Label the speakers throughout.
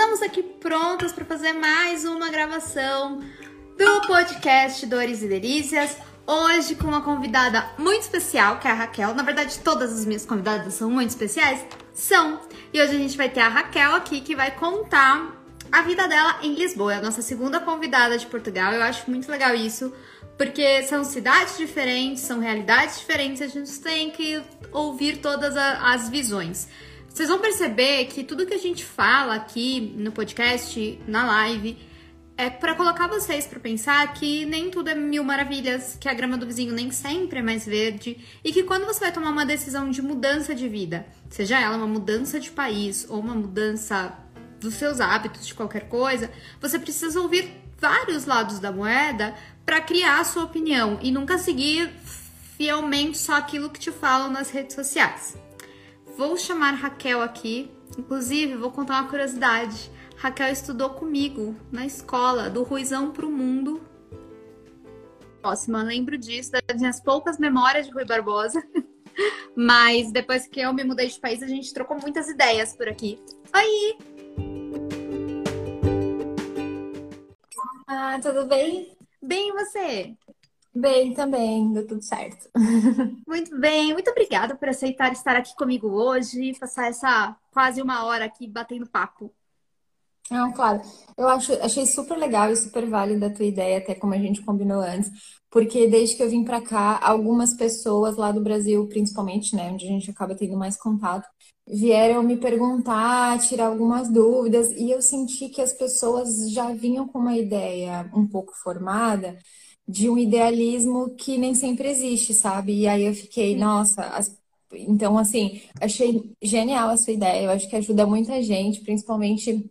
Speaker 1: estamos aqui prontas para fazer mais uma gravação do podcast Dores e Delícias. Hoje com uma convidada muito especial, que é a Raquel. Na verdade, todas as minhas convidadas são muito especiais. São. E hoje a gente vai ter a Raquel aqui que vai contar a vida dela em Lisboa. É a nossa segunda convidada de Portugal. Eu acho muito legal isso, porque são cidades diferentes, são realidades diferentes, a gente tem que ouvir todas as visões. Vocês vão perceber que tudo que a gente fala aqui no podcast, na live, é para colocar vocês para pensar que nem tudo é mil maravilhas, que a grama do vizinho nem sempre é mais verde e que quando você vai tomar uma decisão de mudança de vida, seja ela uma mudança de país ou uma mudança dos seus hábitos, de qualquer coisa, você precisa ouvir vários lados da moeda para criar a sua opinião e nunca seguir fielmente só aquilo que te falam nas redes sociais. Vou chamar Raquel aqui. Inclusive, vou contar uma curiosidade. Raquel estudou comigo na escola, do Ruizão pro Mundo. Próxima, lembro disso, das minhas poucas memórias de Rui Barbosa. Mas depois que eu me mudei de país, a gente trocou muitas ideias por aqui. Oi!
Speaker 2: Ah, tudo bem?
Speaker 1: Bem, e você?
Speaker 2: Bem, também, deu tudo certo.
Speaker 1: Muito bem, muito obrigada por aceitar estar aqui comigo hoje, passar essa quase uma hora aqui batendo papo.
Speaker 2: Não, claro. Eu acho, achei super legal e super válida a tua ideia, até como a gente combinou antes, porque desde que eu vim para cá, algumas pessoas lá do Brasil, principalmente, né, onde a gente acaba tendo mais contato, vieram me perguntar, tirar algumas dúvidas, e eu senti que as pessoas já vinham com uma ideia um pouco formada de um idealismo que nem sempre existe, sabe? E aí eu fiquei, nossa, as... então assim, achei genial a sua ideia, eu acho que ajuda muita gente, principalmente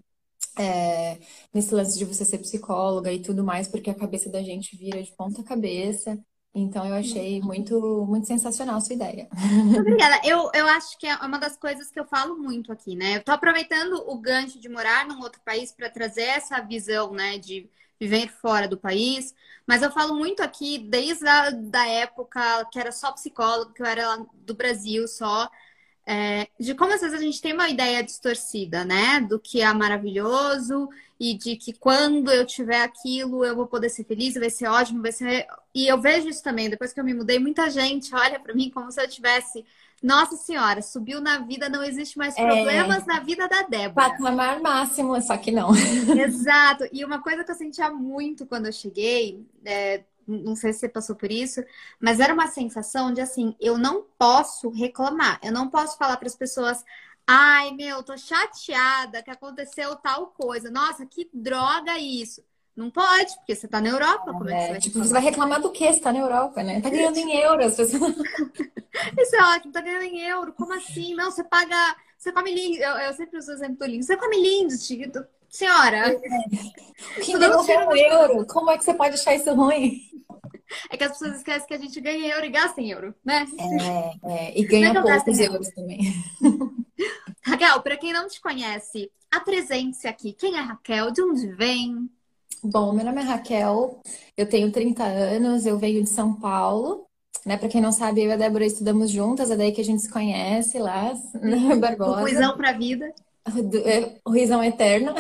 Speaker 2: é, nesse lance de você ser psicóloga e tudo mais, porque a cabeça da gente vira de ponta cabeça. Então eu achei muito, muito sensacional a sua ideia.
Speaker 1: Muito obrigada. Eu, eu acho que é uma das coisas que eu falo muito aqui, né? Eu tô aproveitando o gancho de morar num outro país para trazer essa visão, né, de viver fora do país. Mas eu falo muito aqui desde a da época que era só psicólogo, que eu era do Brasil só, é, de como às vezes a gente tem uma ideia distorcida, né? Do que é maravilhoso e de que quando eu tiver aquilo eu vou poder ser feliz, vai ser ótimo, vai ser. E eu vejo isso também, depois que eu me mudei, muita gente olha para mim como se eu tivesse nossa senhora, subiu na vida, não existe mais é. problemas é... na vida da Débora.
Speaker 2: Patamar máximo, só que não.
Speaker 1: Exato. E uma coisa que eu sentia muito quando eu cheguei, é, não sei se você passou por isso, mas era uma sensação de assim, eu não posso reclamar, eu não posso falar para as pessoas, ai meu, tô chateada que aconteceu tal coisa, nossa, que droga isso. Não pode, porque você tá na Europa. Como é, que você vai
Speaker 2: tipo, você vai reclamar do quê? Você tá na Europa, né? Tá ganhando em euros.
Speaker 1: Isso é ótimo, tá ganhando em euro. Como assim? Não, você paga. Você come lindo. Eu, eu sempre uso o exemplo do lindo. Você come lindo, Tito. Senhora. É.
Speaker 2: Que devolver um euro. Como é que você pode achar isso ruim?
Speaker 1: É que as pessoas esquecem que a gente ganha euro e gasta em euro, né?
Speaker 2: É, é. E ganha é poucos euros também.
Speaker 1: Raquel, para quem não te conhece, apresente-se aqui. Quem é Raquel? De onde vem?
Speaker 2: Bom, meu nome é Raquel, eu tenho 30 anos, eu venho de São Paulo. Né? Para quem não sabe, eu e a Débora estudamos juntas, é daí que a gente se conhece lá,
Speaker 1: na Barbosa. O Ruizão para a vida.
Speaker 2: O Ruizão eterno.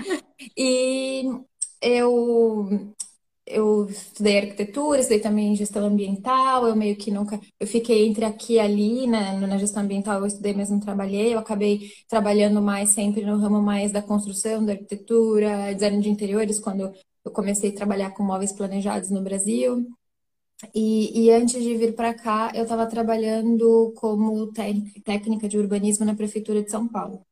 Speaker 2: e eu eu estudei arquitetura, estudei também gestão ambiental, eu meio que nunca, eu fiquei entre aqui e ali, né, na gestão ambiental eu estudei, mas não trabalhei, eu acabei trabalhando mais sempre no ramo mais da construção, da arquitetura, design de interiores, quando eu comecei a trabalhar com móveis planejados no Brasil. E, e antes de vir para cá, eu estava trabalhando como técnica de urbanismo na Prefeitura de São Paulo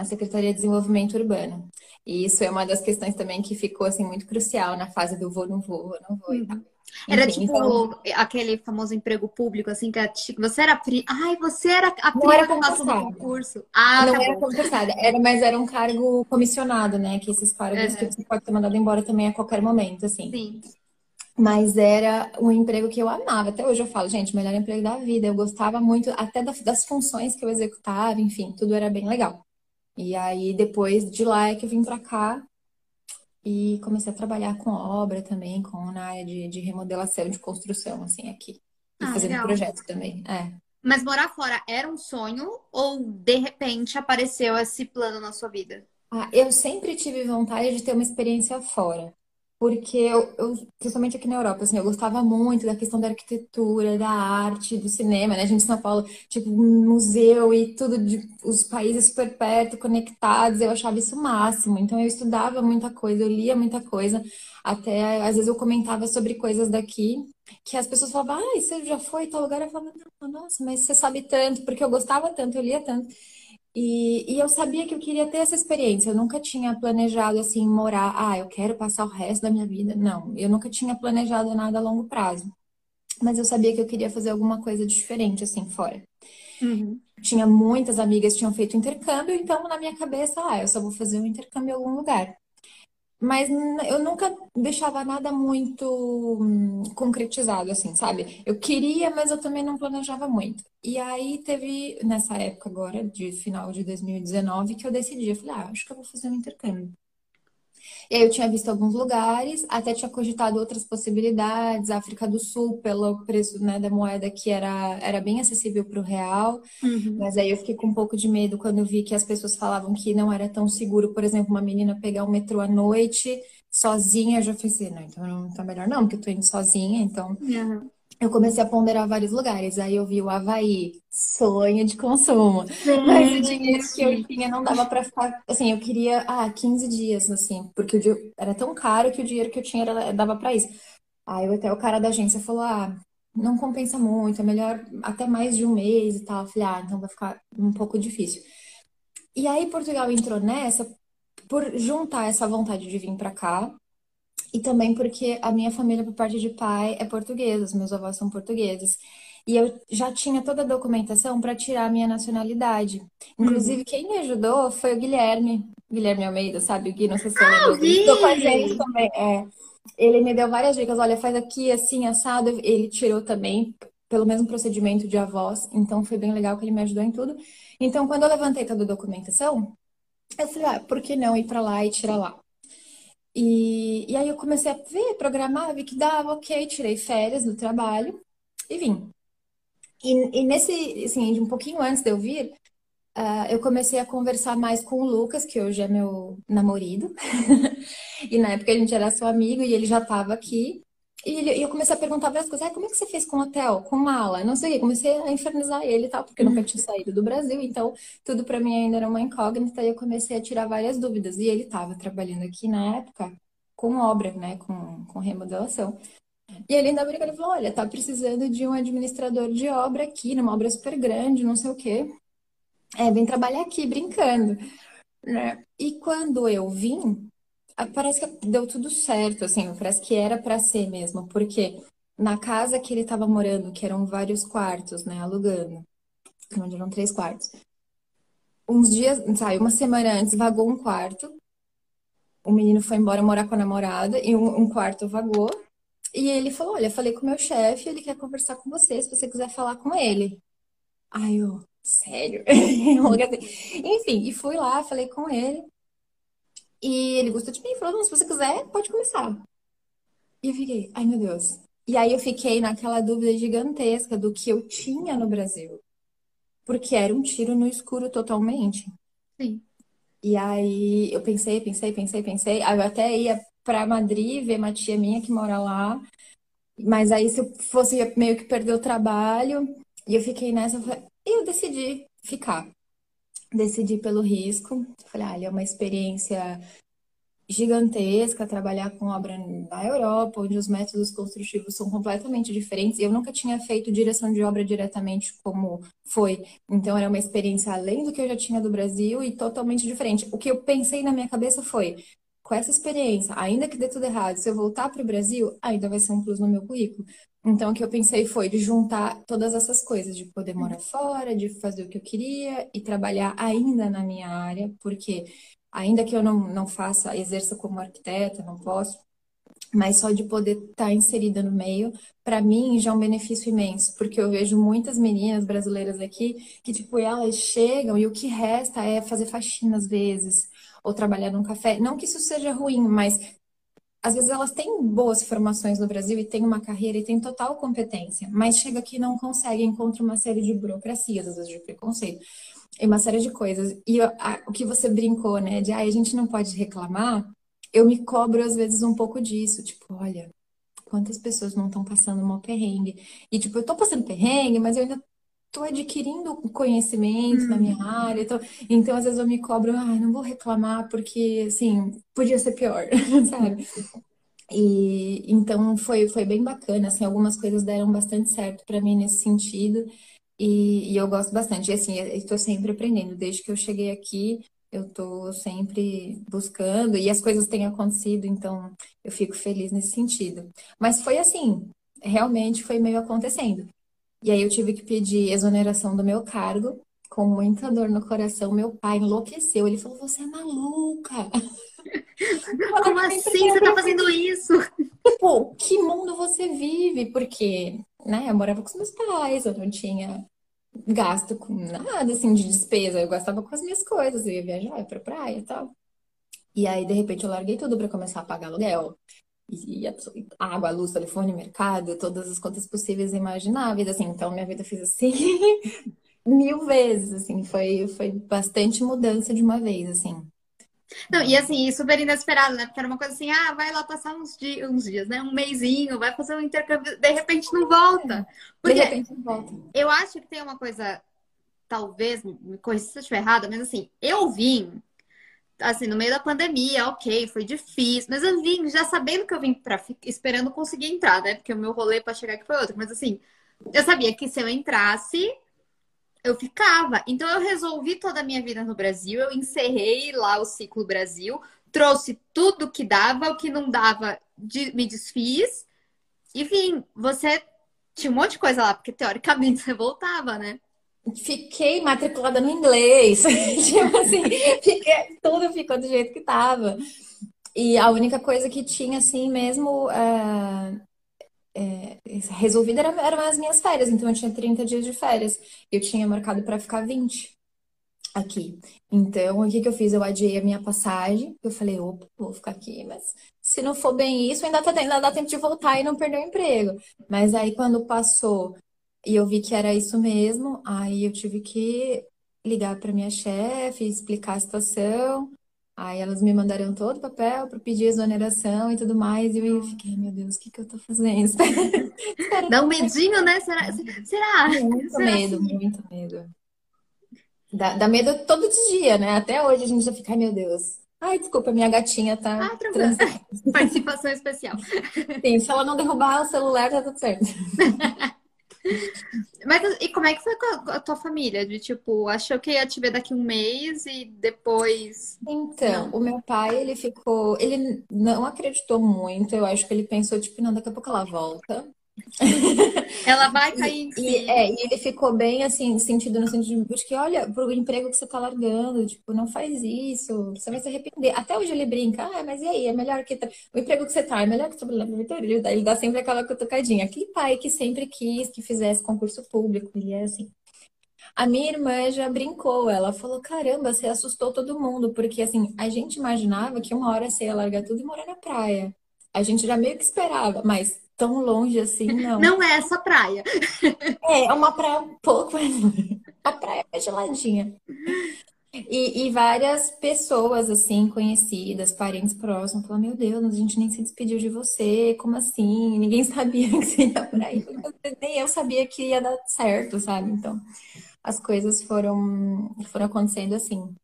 Speaker 2: na Secretaria de Desenvolvimento Urbano. E isso é uma das questões também que ficou assim muito crucial na fase do vou, não vou, vou não vou e tal. Uhum.
Speaker 1: Era Enfim, tipo então... aquele famoso emprego público, assim, que tipo, você era pri... Ai, você era a
Speaker 2: não era concursada. concurso. Ah, não tá era concursada, era, mas era um cargo comissionado, né? Que esses cargos uhum. que você pode ser mandado embora também a qualquer momento, assim. Sim. Mas era um emprego que eu amava. Até hoje eu falo, gente, melhor emprego da vida. Eu gostava muito até das funções que eu executava, enfim, tudo era bem legal. E aí, depois de lá é que eu vim para cá e comecei a trabalhar com obra também, com na área de, de remodelação, de construção, assim, aqui. E ah, fazendo legal. projeto também, é.
Speaker 1: Mas morar fora era um sonho ou, de repente, apareceu esse plano na sua vida?
Speaker 2: Ah, eu sempre tive vontade de ter uma experiência fora. Porque eu, eu, principalmente aqui na Europa, assim, eu gostava muito da questão da arquitetura, da arte, do cinema, né? A gente em São Paulo, tipo, museu e tudo, de, os países super perto, conectados, eu achava isso o máximo. Então eu estudava muita coisa, eu lia muita coisa, até às vezes eu comentava sobre coisas daqui, que as pessoas falavam, ah, você já foi tal lugar? Eu falava, nossa, mas você sabe tanto, porque eu gostava tanto, eu lia tanto. E, e eu sabia que eu queria ter essa experiência. Eu nunca tinha planejado assim morar, ah, eu quero passar o resto da minha vida. Não, eu nunca tinha planejado nada a longo prazo. Mas eu sabia que eu queria fazer alguma coisa diferente assim fora. Uhum. Tinha muitas amigas que tinham feito intercâmbio, então na minha cabeça, ah, eu só vou fazer um intercâmbio em algum lugar. Mas eu nunca deixava nada muito hum, concretizado, assim, sabe? Eu queria, mas eu também não planejava muito. E aí teve, nessa época agora, de final de 2019, que eu decidi. Eu falei, ah, acho que eu vou fazer um intercâmbio. E aí eu tinha visto alguns lugares, até tinha cogitado outras possibilidades, África do Sul, pelo preço, né, da moeda que era, era bem acessível para o real. Uhum. Mas aí eu fiquei com um pouco de medo quando eu vi que as pessoas falavam que não era tão seguro, por exemplo, uma menina pegar o metrô à noite sozinha, eu já pensei, não, então não tá melhor não, porque eu tô indo sozinha, então uhum eu comecei a ponderar vários lugares. Aí eu vi o Havaí, sonho de consumo. Mas o dinheiro que eu tinha não dava para ficar. Assim, eu queria, ah, 15 dias, assim, porque o dia era tão caro que o dinheiro que eu tinha era, dava para isso. Aí até o cara da agência falou: ah, não compensa muito, é melhor até mais de um mês e tal. Eu falei, ah, então vai ficar um pouco difícil. E aí Portugal entrou nessa por juntar essa vontade de vir para cá e também porque a minha família, por parte de pai, é portuguesa, os meus avós são portugueses. E eu já tinha toda a documentação para tirar a minha nacionalidade. Inclusive, uhum. quem me ajudou foi o Guilherme. Guilherme Almeida, sabe? O Gui, não sei se ah. Estou com a gente também. É. Ele me deu várias dicas. Olha, faz aqui, assim, assado. Ele tirou também pelo mesmo procedimento de avós. Então, foi bem legal que ele me ajudou em tudo. Então, quando eu levantei toda a documentação, eu falei, ah, por que não ir para lá e tirar lá? E, e aí eu comecei a ver, programar, vi que dava, ok, tirei férias do trabalho e vim. E, e nesse, assim, um pouquinho antes de eu vir, uh, eu comecei a conversar mais com o Lucas, que hoje é meu namorado. e na época a gente era seu amigo e ele já estava aqui. E, eu comecei a perguntar várias coisas. Ah, como é que você fez com o hotel? Com mala? Não sei o quê. Comecei a infernizar ele e tal, porque nunca tinha saído do Brasil. Então, tudo para mim ainda era uma incógnita. E eu comecei a tirar várias dúvidas. E ele estava trabalhando aqui na época com obra, né? Com, com remodelação. E ele ainda brincou, ele falou, olha, tá precisando de um administrador de obra aqui, numa obra super grande, não sei o quê. É, vem trabalhar aqui, brincando. Né? E quando eu vim, parece que deu tudo certo, assim, parece que era para ser mesmo, porque na casa que ele estava morando, que eram vários quartos, né, alugando, onde eram três quartos, uns dias, sai, uma semana antes, vagou um quarto, o menino foi embora morar com a namorada e um, um quarto vagou, e ele falou, olha, falei com o meu chefe, ele quer conversar com você, se você quiser falar com ele. Ai, eu, sério? Enfim, e fui lá, falei com ele, e ele gostou de mim, falou, se você quiser, pode começar. E eu fiquei, ai meu Deus. E aí eu fiquei naquela dúvida gigantesca do que eu tinha no Brasil. Porque era um tiro no escuro totalmente.
Speaker 1: Sim.
Speaker 2: E aí eu pensei, pensei, pensei, pensei. Aí eu até ia para Madrid ver uma tia minha que mora lá. Mas aí se eu fosse meio que perder o trabalho, e eu fiquei nessa, e eu decidi ficar decidi pelo risco. Falei, ah, é uma experiência gigantesca trabalhar com obra na Europa, onde os métodos construtivos são completamente diferentes. Eu nunca tinha feito direção de obra diretamente como foi. Então era uma experiência além do que eu já tinha do Brasil e totalmente diferente. O que eu pensei na minha cabeça foi, com essa experiência, ainda que dê tudo errado, se eu voltar para o Brasil, ainda vai ser um plus no meu currículo. Então, o que eu pensei foi de juntar todas essas coisas, de poder morar fora, de fazer o que eu queria e trabalhar ainda na minha área, porque ainda que eu não, não faça, exerça como arquiteta, não posso, mas só de poder estar tá inserida no meio, para mim já é um benefício imenso, porque eu vejo muitas meninas brasileiras aqui que, tipo, elas chegam e o que resta é fazer faxina às vezes, ou trabalhar num café. Não que isso seja ruim, mas às vezes elas têm boas formações no Brasil e têm uma carreira e têm total competência, mas chega aqui e não consegue, encontra uma série de burocracias, às vezes de preconceito, e uma série de coisas. E a, o que você brincou, né, de ah, a gente não pode reclamar, eu me cobro às vezes um pouco disso, tipo, olha, quantas pessoas não estão passando mal perrengue? E tipo, eu tô passando perrengue, mas eu ainda tô adquirindo conhecimento hum. na minha uhum. área. Tô... Então, às vezes eu me cobro, ah, não vou reclamar porque, assim, podia ser pior, sabe? E então foi, foi bem bacana, assim, algumas coisas deram bastante certo para mim nesse sentido. E, e, eu gosto bastante. E assim, estou sempre aprendendo. Desde que eu cheguei aqui, eu estou sempre buscando e as coisas têm acontecido, então eu fico feliz nesse sentido. Mas foi assim, realmente foi meio acontecendo. E aí eu tive que pedir exoneração do meu cargo, com muita dor no coração. Meu pai enlouqueceu. Ele falou: Você é maluca.
Speaker 1: Como assim você tá fazendo isso?
Speaker 2: Pô, que mundo você vive? Porque, né, eu morava com os meus pais, eu não tinha gasto com nada, assim, de despesa. Eu gastava com as minhas coisas, eu ia viajar, ia pra praia e tal. E aí, de repente, eu larguei tudo para começar a pagar aluguel. E, água, luz, telefone, mercado, todas as contas possíveis e imagináveis, assim. Então, minha vida fez assim mil vezes, assim. Foi, foi bastante mudança de uma vez, assim.
Speaker 1: Não, e assim, super inesperado, né? Porque era uma coisa assim, ah, vai lá passar uns dias, uns dias, né? Um mêsinho, vai fazer um intercâmbio, de repente não volta. Porque de repente não volta. Eu acho que tem uma coisa, talvez, me corrija se eu estiver errada, mas assim, eu vim, assim, no meio da pandemia, ok, foi difícil, mas eu vim já sabendo que eu vim para esperando conseguir entrar, né? Porque o meu rolê para chegar aqui foi outro, mas assim, eu sabia que se eu entrasse, eu ficava. Então eu resolvi toda a minha vida no Brasil, eu encerrei lá o ciclo Brasil, trouxe tudo que dava, o que não dava, de, me desfiz. E vim, você tinha um monte de coisa lá, porque teoricamente você voltava, né?
Speaker 2: Fiquei matriculada no inglês. tipo assim, fiquei, tudo ficou do jeito que tava. E a única coisa que tinha, assim, mesmo, é, é, resolvida era, eram as minhas férias. Então, eu tinha 30 dias de férias. Eu tinha marcado para ficar 20 aqui. Então, o que, que eu fiz? Eu adiei a minha passagem. Eu falei, opa, vou ficar aqui, mas se não for bem isso, ainda, tá, ainda dá tempo de voltar e não perder o emprego. Mas aí, quando passou e eu vi que era isso mesmo, aí eu tive que ligar para minha chefe, explicar a situação. Aí elas me mandaram todo o papel para pedir exoneração e tudo mais. E eu fiquei, meu Deus, o que, que eu tô fazendo?
Speaker 1: Dá um medinho, né? Será? Será?
Speaker 2: Muito Será medo, assim? muito medo. Dá, dá, medo todo dia, né? Até hoje a gente já fica, ai meu Deus. Ai, desculpa, minha gatinha tá.
Speaker 1: Ah, trans... Participação especial.
Speaker 2: Sim, se ela não derrubar o celular, tá tudo certo.
Speaker 1: Mas e como é que foi com a tua família? De tipo, achou que ia te ver daqui um mês e depois.
Speaker 2: Então, não. o meu pai, ele ficou. Ele não acreditou muito. Eu acho que ele pensou, tipo, não, daqui a pouco ela volta.
Speaker 1: Ela vai cair em si.
Speaker 2: E, é, e ele ficou bem assim, sentido no sentido de que olha pro emprego que você tá largando, tipo, não faz isso, você vai se arrepender. Até hoje ele brinca, ah, mas e aí, é melhor que o emprego que você tá, é melhor que trabalhar no Vitória. Ele dá, ele dá sempre aquela cutucadinha. Aquele pai que sempre quis que fizesse concurso público, ele é assim. A minha irmã já brincou, ela falou: caramba, você assustou todo mundo, porque assim, a gente imaginava que uma hora você ia largar tudo e morar na praia. A gente já meio que esperava, mas tão longe assim, não.
Speaker 1: Não é essa praia.
Speaker 2: É, é uma praia um pouco. A praia é geladinha. E, e, várias pessoas, assim, conhecidas, parentes próximos, falaram: Meu Deus, a gente nem se despediu de você, como assim? Ninguém sabia que você ia pra aí. Nem eu sabia que ia dar certo, sabe? Então, as coisas foram, foram acontecendo assim.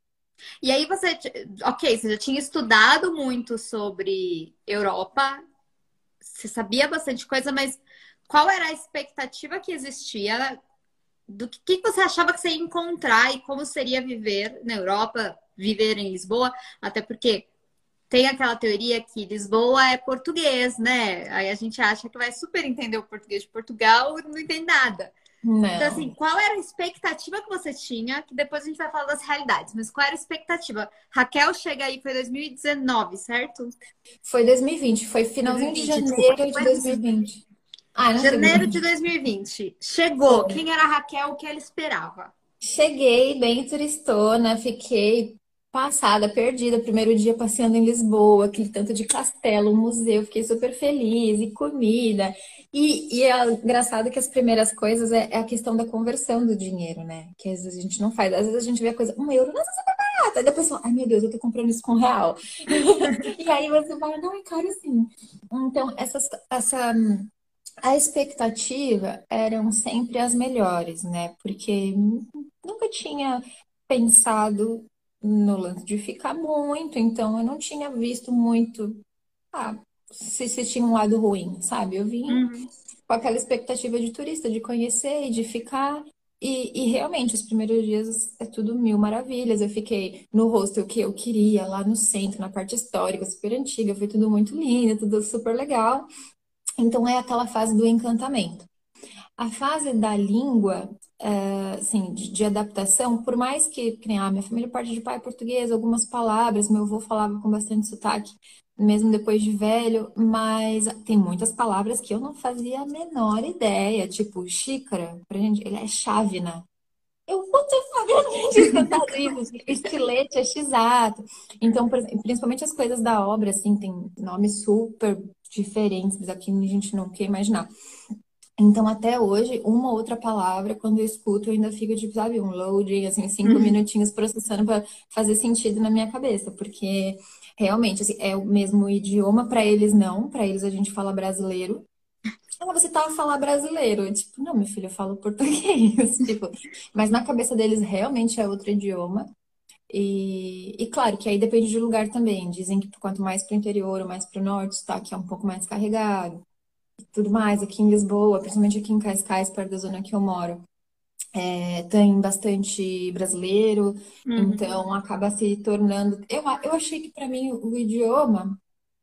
Speaker 1: E aí você, ok, você já tinha estudado muito sobre Europa, você sabia bastante coisa, mas qual era a expectativa que existia do que, que você achava que você ia encontrar e como seria viver na Europa, viver em Lisboa, até porque tem aquela teoria que Lisboa é português, né? Aí a gente acha que vai super entender o português de Portugal e não entende nada. Não. Então, assim, qual era a expectativa que você tinha? Que depois a gente vai falar das realidades, mas qual era a expectativa? Raquel chega aí, foi 2019, certo?
Speaker 2: Foi 2020, foi finalzinho 2020, de janeiro de 2020.
Speaker 1: Ah, janeiro de 2020. Chegou. Quem era a Raquel? O que ela esperava?
Speaker 2: Cheguei bem turistona, fiquei passada, perdida. Primeiro dia passeando em Lisboa, aquele tanto de castelo, museu, fiquei super feliz, e comida. E, e é engraçado que as primeiras coisas é, é, a questão da conversão do dinheiro, né? Que às vezes a gente não faz. Às vezes a gente vê a coisa, um euro, nossa, super barata. Aí depois fala, ai meu Deus, eu tô comprando isso com real. e aí você fala, não, é caro assim. Então, essas, essa a expectativa eram sempre as melhores, né? Porque nunca tinha pensado no lance de ficar muito, então eu não tinha visto muito ah, se, se tinha um lado ruim, sabe? Eu vim uhum. com aquela expectativa de turista, de conhecer e de ficar. E, e, realmente, os primeiros dias é tudo mil maravilhas. Eu fiquei no hostel que eu queria, lá no centro, na parte histórica, super antiga. Foi tudo muito lindo, tudo super legal. Então, é aquela fase do encantamento. A fase da língua, é, assim, de, de, adaptação, por mais que, que ah, minha família parte de pai português, algumas palavras, meu avô falava com bastante sotaque, mesmo depois de velho, mas tem muitas palavras que eu não fazia a menor ideia, tipo xícara, pra gente, ele é chávena. Eu vou ter falando estilete é x-ato. Então, principalmente as coisas da obra, assim, tem nomes super diferentes, mas aqui a gente não quer imaginar. Então, até hoje, uma outra palavra, quando eu escuto, eu ainda fico, tipo, sabe, um loading, assim, cinco uhum. minutinhos processando para fazer sentido na minha cabeça, porque realmente, assim, é o mesmo idioma, para eles não, para eles a gente fala brasileiro. Ah, você tá a falar brasileiro. Eu, tipo, não, meu filho, eu falo português. tipo, mas na cabeça deles realmente é outro idioma. E, e, claro que aí depende de lugar também. Dizem que quanto mais para o interior ou mais para o norte, tá, que é um pouco mais carregado tudo mais, aqui em Lisboa, principalmente aqui em Cascais, perto da zona que eu moro, é, tem bastante brasileiro, uhum. então acaba se tornando. Eu, eu achei que para mim o idioma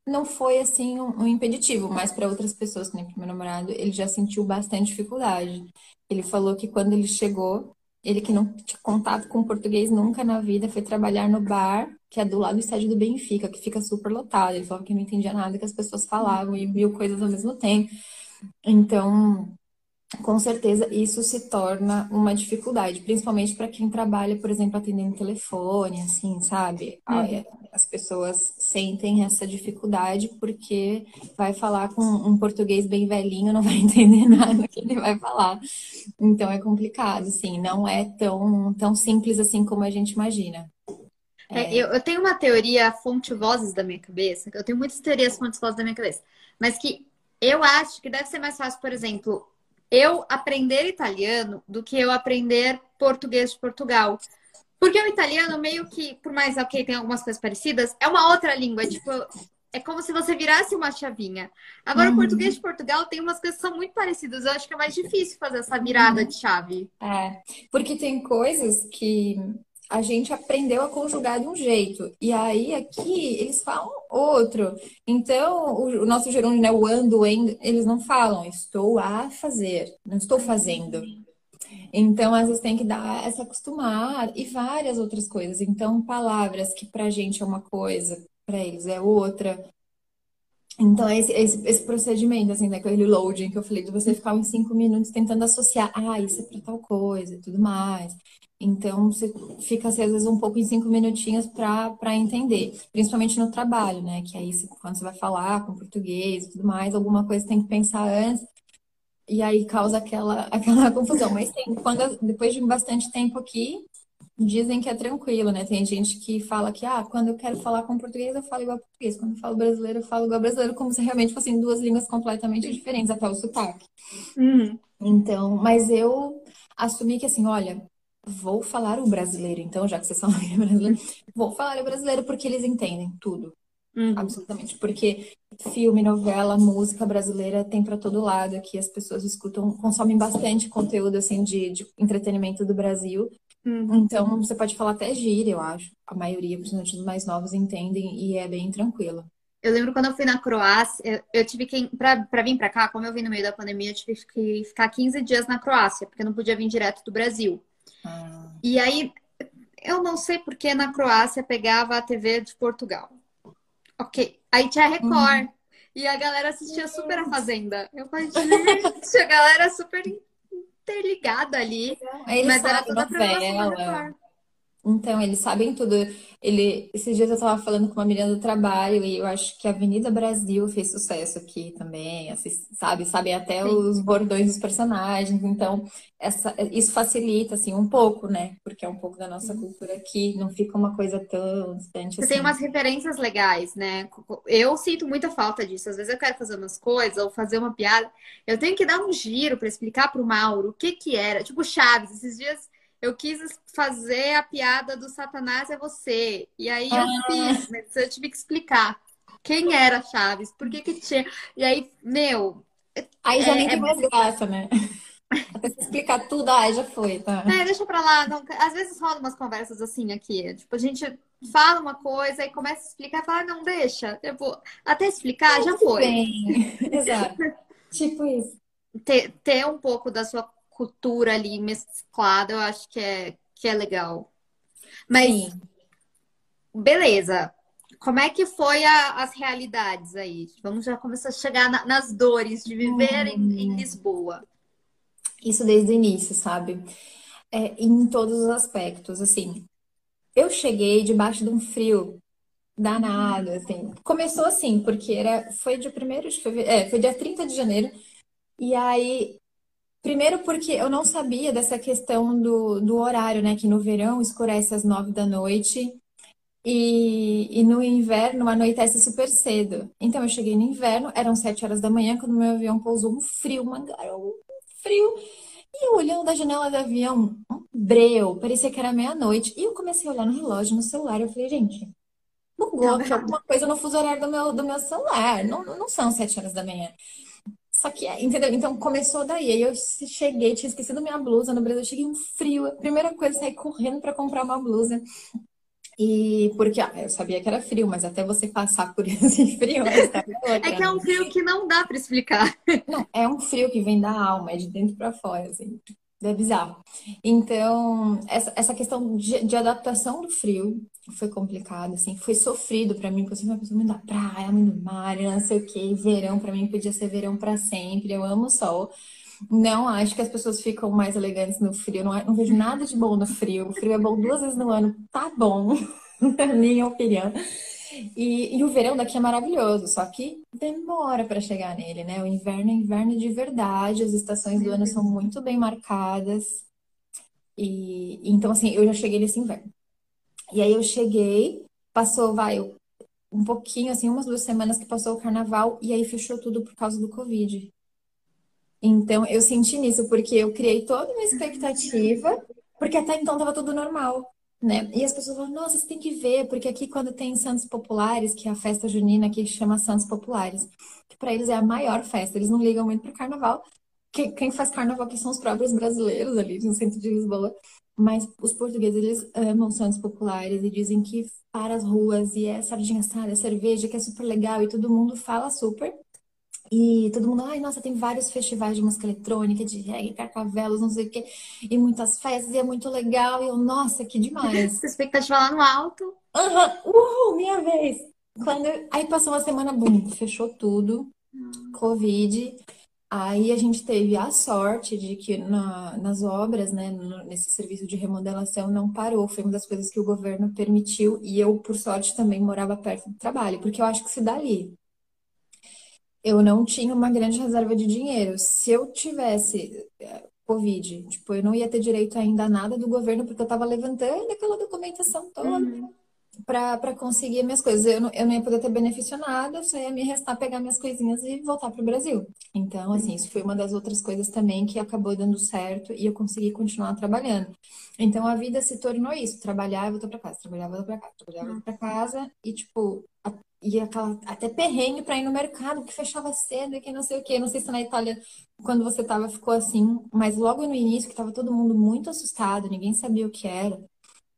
Speaker 2: não foi assim um, um impeditivo, mas para outras pessoas, que nem meu namorado, ele já sentiu bastante dificuldade. Ele falou que quando ele chegou, ele que não tinha contato com português nunca na vida, foi trabalhar no bar que é do lado do estádio do Benfica, que fica super lotado. Ele falou que não entendia nada que as pessoas falavam e mil coisas ao mesmo tempo. Então, com certeza, isso se torna uma dificuldade, principalmente para quem trabalha, por exemplo, atendendo telefone, assim, sabe? Uhum. As pessoas sentem essa dificuldade porque vai falar com um português bem velhinho, não vai entender nada que ele vai falar. Então é complicado, assim, não é tão, tão simples assim como a gente imagina.
Speaker 1: É, eu, eu, tenho uma teoria fonte vozes da minha cabeça, eu tenho muitas teorias fonte vozes da minha cabeça, mas que eu acho que deve ser mais fácil, por exemplo, eu aprender italiano do que eu aprender português de Portugal. Porque o italiano, meio que, por mais ok, tem algumas coisas parecidas, é uma outra língua. Tipo, é como se você virasse uma chavinha. Agora, uhum. o português de Portugal tem umas coisas que são muito parecidas. Eu acho que é mais difícil fazer essa virada uhum. de chave.
Speaker 2: É, porque tem coisas que a gente aprendeu a conjugar de um jeito. E aí aqui eles falam outro. Então, o, nosso gerúndio, né, o ando, eles não falam estou a fazer, não estou fazendo. Então, às vezes tem que dar essa acostumar e várias outras coisas. Então, palavras que pra gente é uma coisa, para eles é outra. Então, esse, esse, esse, procedimento, assim, né, loading que eu falei, de você ficar uns cinco minutos tentando associar, ah, isso é para tal coisa e tudo mais. Então, você fica, às vezes, um pouco em cinco minutinhos para entender, principalmente no trabalho, né? Que aí, quando você vai falar com português e tudo mais, alguma coisa tem que pensar antes, e aí causa aquela, aquela confusão. Mas tem, quando, depois de bastante tempo aqui, Dizem que é tranquilo, né? Tem gente que fala que, ah, quando eu quero falar com português, eu falo igual português. Quando eu falo brasileiro, eu falo igual brasileiro, como se realmente fossem duas línguas completamente diferentes, até o sotaque. Uhum. Então, mas eu assumi que, assim, olha, vou falar o brasileiro, então, já que vocês falam brasileiro, vou falar o brasileiro porque eles entendem tudo. Uhum. Absolutamente. Porque filme, novela, música brasileira tem para todo lado aqui. As pessoas escutam, consomem bastante conteúdo assim de, de entretenimento do Brasil. Uhum. Então, você pode falar até gíria, eu acho. A maioria, principalmente os mais novos, entendem e é bem tranquilo.
Speaker 1: Eu lembro quando eu fui na Croácia, eu, eu tive que, para vir para cá, como eu vim no meio da pandemia, eu tive que ficar 15 dias na Croácia, porque eu não podia vir direto do Brasil. Ah. E aí, eu não sei porque na Croácia pegava a TV de Portugal. Ok. Aí tinha a Record. Uhum. E a galera assistia super a Fazenda. Eu falei, gente, a galera super interligada ali.
Speaker 2: Eles mas era toda novela. Então, eles sabem tudo. Ele, esses dias eu estava falando com uma menina do trabalho e eu acho que a Avenida Brasil fez sucesso aqui também, assim, sabe? Sabem até Sim. os bordões dos personagens. Então, essa, isso facilita, assim, um pouco, né? Porque é um pouco da nossa cultura aqui, não fica uma coisa tão distante
Speaker 1: Você
Speaker 2: assim.
Speaker 1: tem umas referências legais, né? Eu sinto muita falta disso. Às vezes eu quero fazer umas coisas ou fazer uma piada, eu tenho que dar um giro para explicar pro Mauro o que que era. Tipo, Chaves, esses dias eu quis fazer a piada do Satanás é você. E aí eu ah. fiz, mas eu tive que explicar quem era Chaves, por que que tinha. E aí, meu.
Speaker 2: Aí já é, nem tem é... mais graça, né? Até se explicar tudo, aí já foi, tá?
Speaker 1: É, deixa pra lá. Não, às vezes rola umas conversas assim aqui. Tipo, a gente fala uma coisa e começa a explicar e fala, ah, não, deixa. Tipo, até explicar, já foi.
Speaker 2: Bem. Exato. tipo isso.
Speaker 1: Ter, ter um pouco da sua cultura ali mesclada, eu acho que é, que é legal. Mas, Sim. beleza. Como é que foi a, as realidades aí? Vamos já começar a chegar na, nas dores de viver hum. em, em, Lisboa.
Speaker 2: Isso desde o início, sabe? É, em todos os aspectos, assim. Eu cheguei debaixo de um frio danado, assim. Começou assim, porque era, foi dia 1 de fevereiro, é, foi dia 30 de janeiro. E aí Primeiro porque eu não sabia dessa questão do, do horário, né? Que no verão escurece às nove da noite e, e no inverno anoitece super cedo. Então eu cheguei no inverno, eram sete horas da manhã, quando meu avião pousou um frio, uma um frio. E eu olhando da janela do avião, um breu, parecia que era meia-noite. E eu comecei a olhar no relógio, no celular, eu falei, gente, bugou aqui alguma coisa no fuso horário do meu, do meu celular. Não, não são sete horas da manhã. Só que, entendeu? Então começou daí. Aí eu cheguei, tinha esquecido minha blusa no Brasil, eu cheguei um frio. A primeira coisa, saí correndo para comprar uma blusa. E porque ah, eu sabia que era frio, mas até você passar por esse frio.
Speaker 1: é que é um frio que não dá para explicar.
Speaker 2: Não, é um frio que vem da alma, é de dentro para fora, assim. É bizarro. Então, essa, essa questão de, de adaptação do frio foi complicado, assim, foi sofrido para mim, porque eu sempre uma pessoa muito da praia, muito do mar, não sei o quê. Verão para mim podia ser verão para sempre. Eu amo sol. Não acho que as pessoas ficam mais elegantes no frio. Não, não vejo nada de bom no frio. O frio é bom duas vezes no ano, tá bom, na minha opinião. E, e, o verão daqui é maravilhoso, só que demora para chegar nele, né? O inverno é inverno de verdade, as estações do ano são muito bem marcadas. E então, assim, eu já cheguei nesse inverno. E aí eu cheguei, passou, vai, um pouquinho, assim, umas duas semanas que passou o carnaval, e aí fechou tudo por causa do Covid. Então, eu senti nisso, porque eu criei toda uma expectativa, porque até então tava tudo normal né? E as pessoas falam, nossa, você tem que ver, porque aqui quando tem Santos Populares, que é a festa junina aqui chama Santos Populares, que para eles é a maior festa, eles não ligam muito para carnaval. Quem faz carnaval aqui são os próprios brasileiros ali no centro de Lisboa. Mas os portugueses, eles amam Santos Populares e dizem que para as ruas e é sardinha assada, é cerveja, que é super legal e todo mundo fala super. E todo mundo, ai, nossa, tem vários festivais de música eletrônica, de reggae, carcavelos, não sei o quê, e muitas festas, e é muito legal. E eu, nossa, que demais.
Speaker 1: Essa expectativa lá no alto.
Speaker 2: Aham, uhul, minha vez. Quando eu... Aí passou uma semana, bum, fechou tudo, hum. Covid. Aí a gente teve a sorte de que na, nas obras, né, nesse serviço de remodelação, não parou. Foi uma das coisas que o governo permitiu. E eu, por sorte, também morava perto do trabalho, porque eu acho que se dá ali eu não tinha uma grande reserva de dinheiro. Se eu tivesse eh, Covid, tipo, eu não ia ter direito ainda a nada do governo, porque eu estava levantando aquela documentação toda uhum. Para conseguir minhas coisas. Eu não, eu não ia poder ter benefício nada, só ia me restar pegar minhas coisinhas e voltar para o Brasil. Então, assim, isso foi uma das outras coisas também que acabou dando certo e eu consegui continuar trabalhando. Então, a vida se tornou isso: trabalhar e voltar para casa, trabalhar e voltar para casa, trabalhar e voltar para casa, e, tipo, e aquela, até perrengue para ir no mercado, que fechava cedo e que não sei o quê. Não sei se na Itália, quando você estava, ficou assim, mas logo no início, que estava todo mundo muito assustado, ninguém sabia o que era,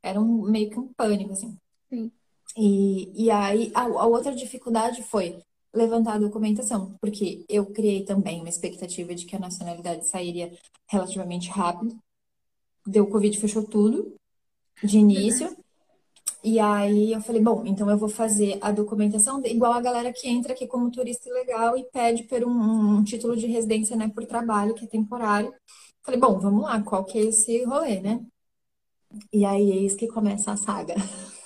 Speaker 2: era um, meio que um pânico, assim.
Speaker 1: Sim.
Speaker 2: E, e aí, a, a outra dificuldade foi levantar a documentação, porque eu criei também uma expectativa de que a nacionalidade sairia relativamente rápido. Deu Covid, fechou tudo de início. E aí eu falei, bom, então eu vou fazer a documentação igual a galera que entra aqui como turista ilegal e pede por um, um título de residência, né, por trabalho, que é temporário. Falei, bom, vamos lá, qual que é esse rolê, né? E aí eis que começa a saga.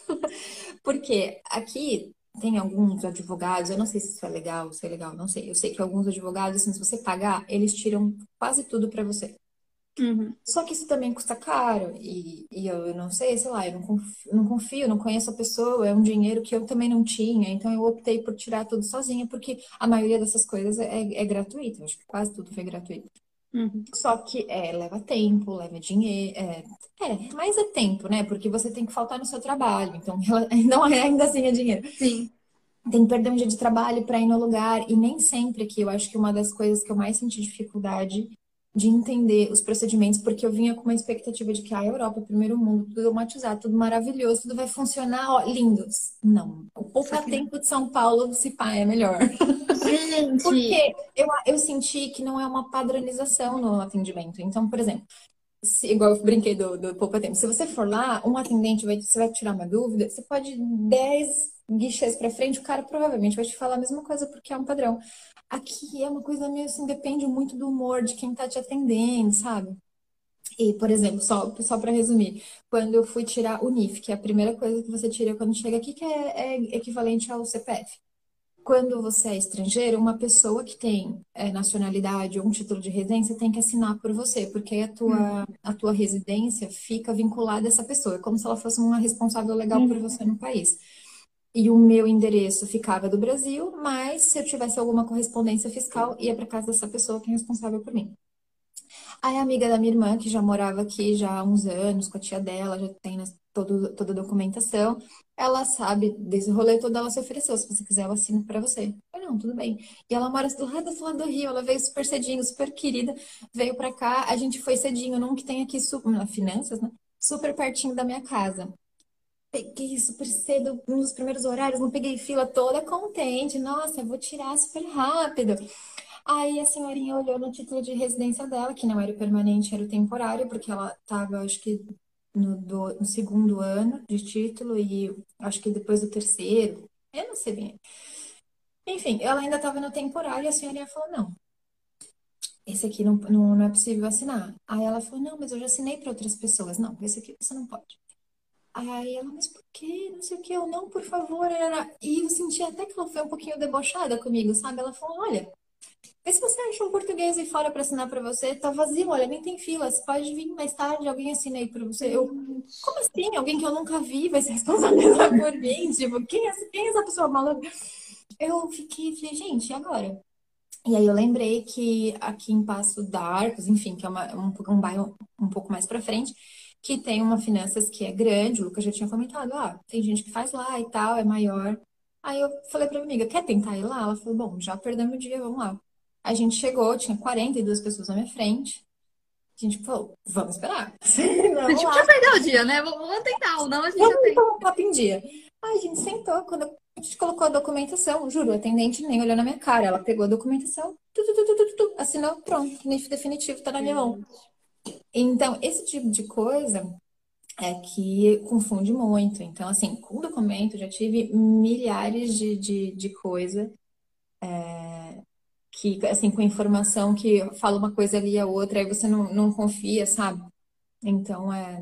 Speaker 2: Porque aqui tem alguns advogados, eu não sei se isso é legal, se é legal, não sei. Eu sei que alguns advogados, assim, se você pagar, eles tiram quase tudo para você.
Speaker 1: Uhum.
Speaker 2: Só que isso também custa caro e, e eu não sei, sei lá, eu não confio, não confio, não conheço a pessoa, é um dinheiro que eu também não tinha, então eu optei por tirar tudo sozinha, porque a maioria dessas coisas é, é gratuita, eu acho que quase tudo foi gratuito.
Speaker 1: Uhum.
Speaker 2: Só que é, leva tempo, leva dinheiro, é, é, mais é tempo, né? Porque você tem que faltar no seu trabalho, então não é ainda assim é dinheiro.
Speaker 1: Sim.
Speaker 2: Tem que perder um dia de trabalho para ir no lugar, e nem sempre que eu acho que uma das coisas que eu mais senti dificuldade de entender os procedimentos, porque eu vinha com uma expectativa de que a Europa, primeiro mundo, tudo automatizado, tudo maravilhoso, tudo vai funcionar, ó, lindos. Não. O pouco tempo de São Paulo, se pá, é melhor.
Speaker 1: Gente!
Speaker 2: porque eu, eu senti que não é uma padronização no atendimento. Então, por exemplo, se, igual eu brinquei do, do poupa tempo, se você for lá, um atendente vai, você vai tirar uma dúvida, você pode 10 guichês para frente, o cara provavelmente vai te falar a mesma coisa porque é um padrão. Aqui é uma coisa meio assim, depende muito do humor de quem tá te atendendo, sabe? E, por exemplo, só, só para resumir, quando eu fui tirar o NIF, que é a primeira coisa que você tira quando chega aqui, que é, é equivalente ao CPF. Quando você é estrangeiro, uma pessoa que tem é, nacionalidade ou um título de residência tem que assinar por você, porque a tua, a tua residência fica vinculada a essa pessoa. É como se ela fosse uma responsável legal por você no país e o meu endereço ficava do Brasil, mas se eu tivesse alguma correspondência fiscal, ia para casa dessa pessoa que é responsável por mim. Aí a amiga da minha irmã, que já morava aqui já há uns anos com a tia dela, já tem todo, toda a documentação, ela sabe desse rolê todo, ela se ofereceu. Se você quiser, eu assino para você. Eu não, tudo bem. E ela mora do lado do lado do Rio, ela veio super cedinho, super querida, veio para cá, a gente foi cedinho num que tem aqui, super, finanças, né? Super pertinho da minha casa peguei super cedo, nos primeiros horários, não peguei fila toda contente. Nossa, vou tirar super rápido. Aí a senhorinha olhou no título de residência dela, que não era o permanente, era o temporário, porque ela estava, acho que no, do, no, segundo ano de título e acho que depois do terceiro, eu não sei bem. Enfim, ela ainda estava no temporário e a senhorinha falou: não, esse aqui não, não, não é possível assinar. Aí ela falou: não, mas eu já assinei para outras pessoas. Não, esse aqui você não pode. Aí ela, mas por quê? Não sei o que, eu não, por favor. E eu senti até que ela foi um pouquinho debochada comigo, sabe? Ela falou: olha, vê se você acha um português aí fora para assinar para você. Tá vazio, olha, nem tem fila. Você pode vir mais tarde, alguém assina aí para você. Eu, como assim? Alguém que eu nunca vi vai se responsabilizar por mim? Tipo, quem é, quem é essa pessoa maluca? Eu fiquei, falei, gente, e agora? E aí eu lembrei que aqui em Passo d'Arcos, enfim, que é uma, um, um bairro um pouco mais para frente, que tem uma finanças que é grande, o Lucas já tinha comentado, ah, tem gente que faz lá e tal, é maior. Aí eu falei pra minha amiga, quer tentar ir lá? Ela falou, bom, já perdemos o dia, vamos lá. A gente chegou, tinha 42 pessoas na minha frente. A gente falou, vamos esperar.
Speaker 1: vamos a gente podia perder o dia, né? Vamos tentar, ou não a gente
Speaker 2: vamos
Speaker 1: já tem.
Speaker 2: Vamos um papo em dia. Aí a gente sentou, quando a gente colocou a documentação, juro, o atendente nem olhou na minha cara. Ela pegou a documentação, tu, tu, tu, tu, tu, assinou, pronto, NIF definitivo, tá na minha mão. Então, esse tipo de coisa é que confunde muito. Então, assim, com documento, já tive milhares de, de, de coisa é, que, assim, com informação que fala uma coisa ali e a outra, aí você não, não confia, sabe? Então, é.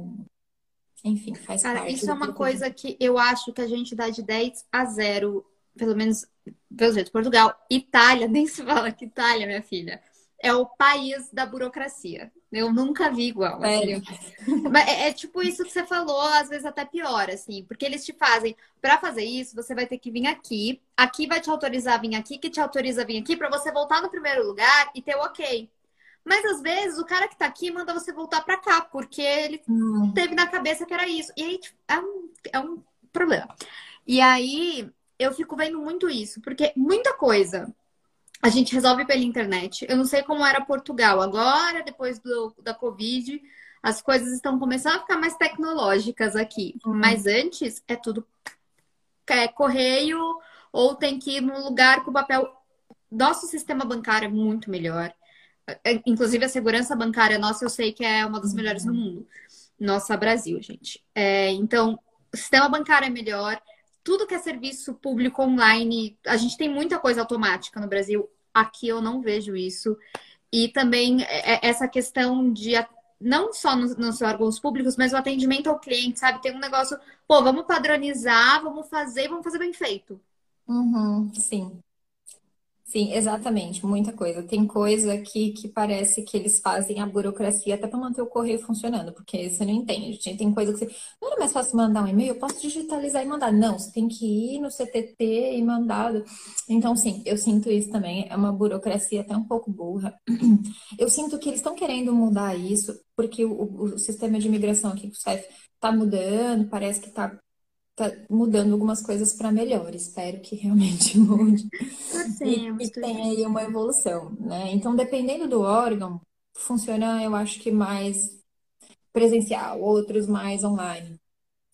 Speaker 2: Enfim, faz
Speaker 1: Cara,
Speaker 2: parte.
Speaker 1: isso é uma coisa que eu acho que a gente dá de 10 a 0, pelo menos, pelo jeito, Portugal. Itália, nem se fala que Itália, minha filha, é o país da burocracia. Eu nunca vi igual. Assim. Mas é, é, tipo isso que você falou, às vezes até pior, assim, porque eles te fazem, para fazer isso, você vai ter que vir aqui, aqui vai te autorizar a vir aqui, que te autoriza a vir aqui, para você voltar no primeiro lugar e ter o ok. Mas às vezes o cara que tá aqui manda você voltar para cá, porque ele hum. teve na cabeça que era isso. E aí tipo, é um, é um problema. E aí eu fico vendo muito isso, porque muita coisa a gente resolve pela internet. Eu não sei como era Portugal. Agora, depois do, da Covid, as coisas estão começando a ficar mais tecnológicas aqui. Uhum. Mas antes é tudo é, correio ou tem que ir num lugar com papel. Nosso sistema bancário é muito melhor. É, inclusive, a segurança bancária nossa, eu sei que é uma das melhores no mundo. Nossa, Brasil, gente. É, então, o sistema bancário é melhor tudo que é serviço público online, a gente tem muita coisa automática no Brasil. Aqui eu não vejo isso. E também é, é, essa questão de não só nos, órgãos públicos, mas o atendimento ao cliente, sabe? Tem um negócio, pô, vamos padronizar, vamos fazer, vamos fazer bem feito.
Speaker 2: Uhum, sim. Sim, exatamente, muita coisa. Tem coisa aqui que parece que eles fazem a burocracia até para manter o correio funcionando, porque você não entende. Tem coisa que você. Não era mais fácil mandar um e-mail? Eu posso digitalizar e mandar. Não, você tem que ir no CTT e mandar. Então, sim, eu sinto isso também. É uma burocracia até um pouco burra. Eu sinto que eles estão querendo mudar isso, porque o, o sistema de imigração aqui o CEF está mudando, parece que está tá mudando algumas coisas para melhor. Espero que realmente mude. e que tenha aí uma evolução, né? Então, dependendo do órgão, funciona, eu acho que mais presencial, outros mais online.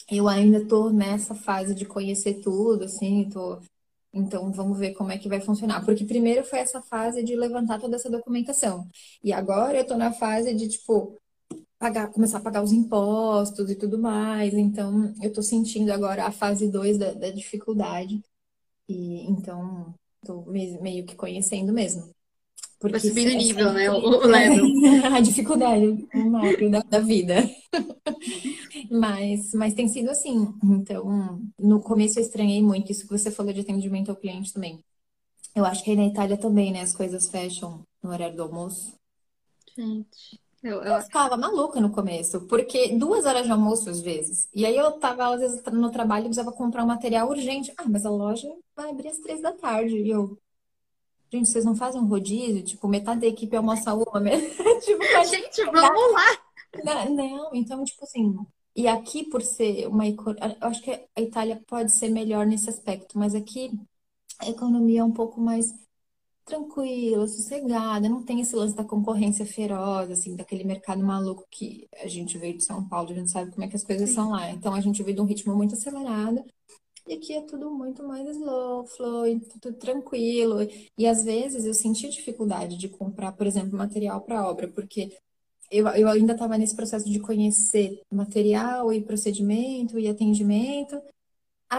Speaker 2: Eu ainda estou nessa fase de conhecer tudo, assim, tô... Então, vamos ver como é que vai funcionar. Porque primeiro foi essa fase de levantar toda essa documentação. E agora eu estou na fase de, tipo, pagar, começar a pagar os impostos e tudo mais. Então, eu estou sentindo agora a fase 2 da, da, dificuldade. E então, estou meio que conhecendo mesmo.
Speaker 1: Porque Vai subindo o nível, né? O, o level.
Speaker 2: a dificuldade da, da vida. mas, mas tem sido assim. Então, no começo eu estranhei muito isso que você falou de atendimento ao cliente também. Eu acho que aí na Itália também, né? As coisas fecham no horário do almoço.
Speaker 1: Gente.
Speaker 2: Eu, eu... eu, ficava maluca no começo, porque duas horas de almoço às vezes. E aí eu tava, às vezes, no trabalho e precisava comprar um material urgente. Ah, mas a loja vai abrir às três da tarde. E eu, gente, vocês não fazem um rodízio? Tipo, metade da equipe almoça uma.
Speaker 1: tipo, gente, vamos lá!
Speaker 2: Não, não, então, tipo assim. E aqui, por ser uma. Eu acho que a Itália pode ser melhor nesse aspecto, mas aqui a economia é um pouco mais tranquila, sossegada, não tem esse lance da concorrência feroz, assim, daquele mercado maluco que a gente veio de São Paulo, a gente sabe como é que as coisas Sim. são lá. Então a gente veio de um ritmo muito acelerado. E aqui é tudo muito mais slow, flow, tudo tranquilo. E às vezes eu senti dificuldade de comprar, por exemplo, material para obra, porque eu, eu ainda estava nesse processo de conhecer material e procedimento e atendimento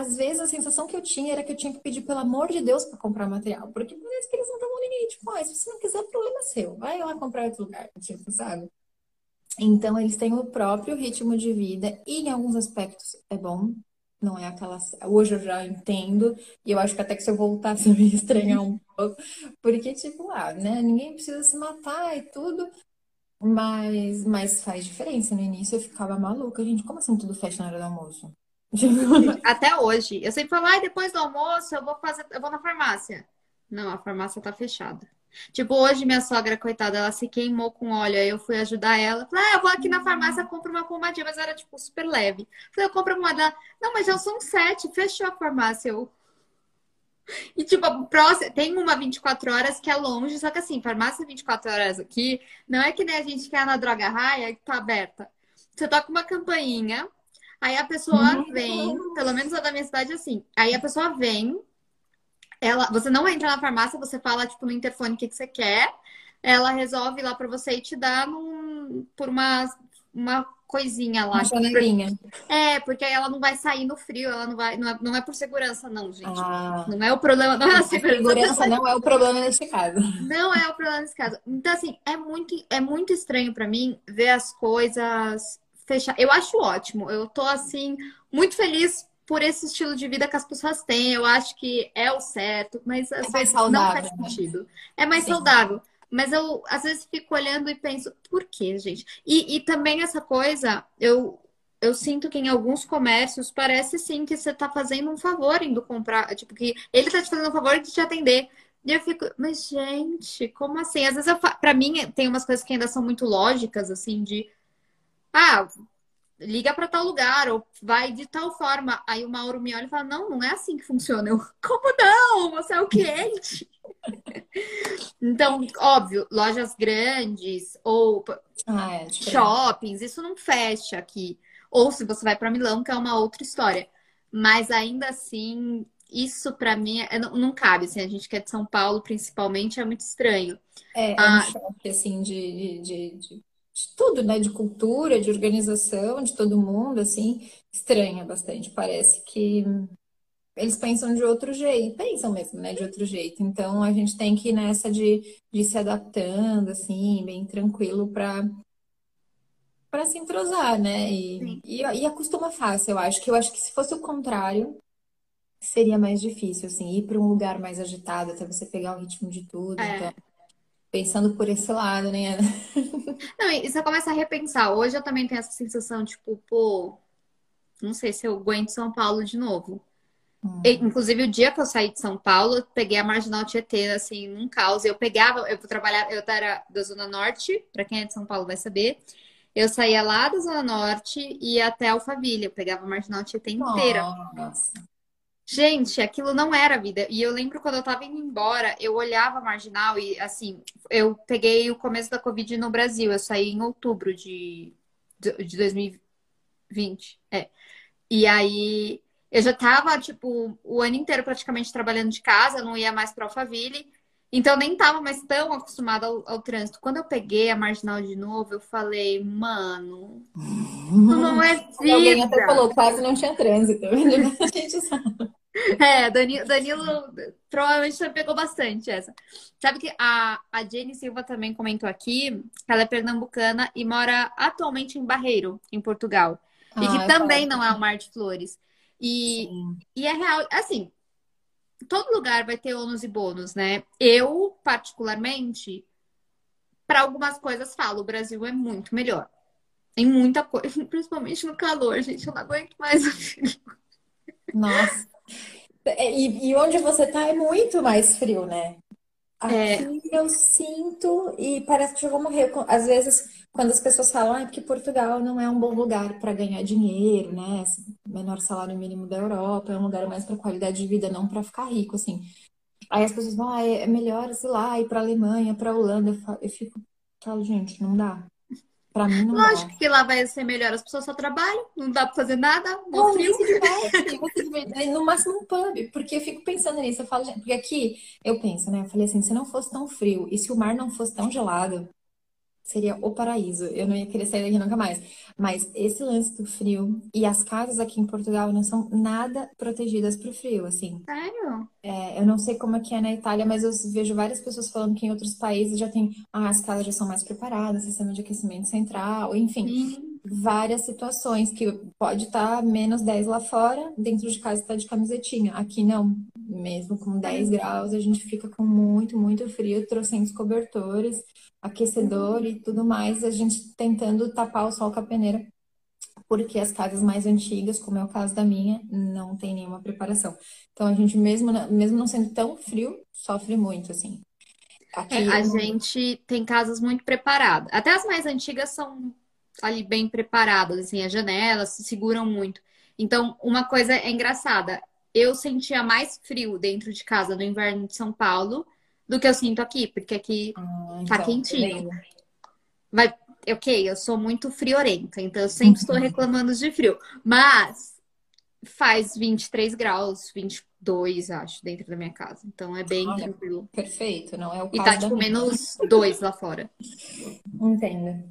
Speaker 2: às vezes a sensação que eu tinha era que eu tinha que pedir pelo amor de Deus para comprar material, porque parece que eles não estavam nem tipo, ah, se você não quiser, problema é seu, vai lá comprar outro lugar, tipo, sabe? Então eles têm o próprio ritmo de vida e em alguns aspectos é bom, não é aquela. Hoje eu já entendo, e eu acho que até que se eu voltasse eu ia estranhar um pouco, porque, tipo, ah, né, ninguém precisa se matar e tudo. Mas, mas faz diferença. No início eu ficava maluca, gente. Como assim tudo fecha na hora do almoço?
Speaker 1: Até hoje. Eu sempre falo, ah, depois do almoço eu vou fazer, eu vou na farmácia. Não, a farmácia tá fechada. Tipo, hoje minha sogra, coitada, ela se queimou com óleo. Aí eu fui ajudar ela. Falei, ah, eu vou aqui na farmácia, compro uma pomadinha, mas era, tipo, super leve. Falei, eu compro uma da. Não, mas já são sete, fechou a farmácia. Eu. E, tipo, próxima, tem uma 24 horas que é longe, só que assim, farmácia 24 horas aqui, não é que nem a gente quer na droga raia que tá aberta. Você toca uma campainha, Aí a pessoa uhum. vem, pelo menos a da minha cidade é assim. Aí a pessoa vem, ela, você não entra na farmácia, você fala tipo no interfone o que, que você quer, ela resolve lá para você e te dá num, por uma, uma coisinha lá. Uma
Speaker 2: janelinha.
Speaker 1: É, porque aí ela não vai sair no frio, ela não vai. Não é, não é por segurança, não, gente. Ah. Não é o problema, não é a segurança.
Speaker 2: segurança não é o problema nesse caso.
Speaker 1: Não é o problema nesse caso. Então, assim, é muito, é muito estranho para mim ver as coisas fechar. Eu acho ótimo. Eu tô assim muito feliz por esse estilo de vida que as pessoas têm. Eu acho que é o certo, mas
Speaker 2: é mais saudável,
Speaker 1: não faz né? sentido. É mais Sim. saudável. Mas eu às vezes fico olhando e penso, por quê, gente? E, e também essa coisa, eu eu sinto que em alguns comércios parece sim que você está fazendo um favor indo comprar, tipo, que ele está te fazendo um favor de te atender. E eu fico, mas gente, como assim? Às vezes, para mim, tem umas coisas que ainda são muito lógicas, assim, de ah, liga para tal lugar, ou vai de tal forma. Aí o Mauro me olha e fala: Não, não é assim que funciona. Eu, como não? Você é o cliente. então, óbvio, lojas grandes ou ah, é shoppings, isso não fecha aqui. Ou se você vai para Milão, que é uma outra história. Mas ainda assim, isso para mim é, não, não, cabe. Assim, a gente que é de São Paulo, principalmente, é muito estranho.
Speaker 2: É, é ah, um choque, assim, de, de, de de tudo, né? De cultura, de organização, de todo mundo, assim, estranha bastante. Parece que eles pensam de outro jeito, pensam mesmo, né? De outro jeito. Então a gente tem que ir nessa de, de se adaptando, assim, bem tranquilo para para se entrosar, né? E, e, e, acostuma fácil, eu acho. Que eu acho que se fosse o contrário, seria mais difícil, assim, ir para um lugar mais agitado, até você pegar o ritmo de tudo. É. Então, pensando por esse lado, né?
Speaker 1: Não, e você começa a repensar. Hoje eu também tenho essa sensação, tipo, pô, não sei se eu aguento São Paulo de novo. Hum. E, inclusive, o dia que eu saí de São Paulo, eu peguei a Marginal Tietê, assim, num caos. Eu pegava, eu trabalhava, eu era da Zona Norte, para quem é de São Paulo vai saber. Eu saía lá da Zona Norte e ia até Alphaville. Eu pegava a Marginal Tietê inteira. Nossa. Gente, aquilo não era vida. E eu lembro quando eu tava indo embora, eu olhava a Marginal e, assim, eu peguei o começo da Covid no Brasil. Eu saí em outubro de, de 2020. É. E aí, eu já tava, tipo, o ano inteiro praticamente trabalhando de casa, não ia mais pra Alphaville. Então nem tava mais tão acostumada ao, ao, trânsito. Quando eu peguei a marginal de novo, eu falei, mano, não é vida.
Speaker 2: Alguém até falou, quase não tinha trânsito. A gente
Speaker 1: sabe. É, Danilo, Danilo provavelmente já pegou bastante essa. Sabe que a, a Jenny Silva também comentou aqui que ela é pernambucana e mora atualmente em Barreiro, em Portugal. Ah, e que também não é um mar de flores. E, e é real, assim, todo lugar vai ter ônus e bônus, né? Eu, particularmente, para algumas coisas falo, o Brasil é muito melhor. Em muita coisa, principalmente no calor, gente. Eu não aguento mais o frio.
Speaker 2: Nossa. É, e, e onde você tá é muito mais frio, né? É. Aqui é... eu sinto e parece que eu vou morrer. Às vezes, quando as pessoas falam, ah, é porque Portugal não é um bom lugar para ganhar dinheiro, né? Menor salário mínimo da Europa, é um lugar mais para qualidade de vida, não para ficar rico, assim. Aí as pessoas vão, ah, é melhor, sei lá, ir para Alemanha, para Holanda. Eu fico, falo, gente, não dá. Pra mim não
Speaker 1: Lógico dá. que lá vai ser melhor, as pessoas só trabalham, não dá pra fazer nada, não frio.
Speaker 2: Se no máximo um pub, porque eu fico pensando nisso, eu falo, porque aqui eu penso, né? Eu falei assim, se não fosse tão frio e se o mar não fosse tão gelado, seria o paraíso. Eu não ia querer sair daqui nunca mais. Mas esse lance do frio e as casas aqui em Portugal não são nada protegidas pro frio, assim.
Speaker 1: Sério?
Speaker 2: É, eu não sei como é que é na Itália, mas eu vejo várias pessoas falando que em outros países já tem, ah, as casas já são mais preparadas, sistema de aquecimento central, enfim. Sim. Várias situações que pode estar tá menos 10 lá fora, dentro de casa está de camisetinha. Aqui não, mesmo com 10 graus, a gente fica com muito, muito frio, trouxemos cobertores aquecedor e tudo mais, a gente tentando tapar o sol com a peneira, porque as casas mais antigas, como é o caso da minha, não tem nenhuma preparação. Então a gente, mesmo, mesmo não sendo tão frio, sofre muito, assim.
Speaker 1: Aqui, é, a eu... gente tem casas muito preparadas. Até as mais antigas são ali bem preparadas, assim, as janelas se seguram muito. Então, uma coisa é engraçada. Eu sentia mais frio dentro de casa no inverno de São Paulo do que eu sinto aqui, porque aqui tá então, quentinho. Vai, ok, eu sou muito friorenta, então eu sempre estou reclamando de frio. Mas faz 23 graus, 22, acho, dentro da minha casa. Então é bem Olha, tranquilo.
Speaker 2: Perfeito, não é o caso.
Speaker 1: E tá tipo menos 2 lá fora.
Speaker 2: Entendo.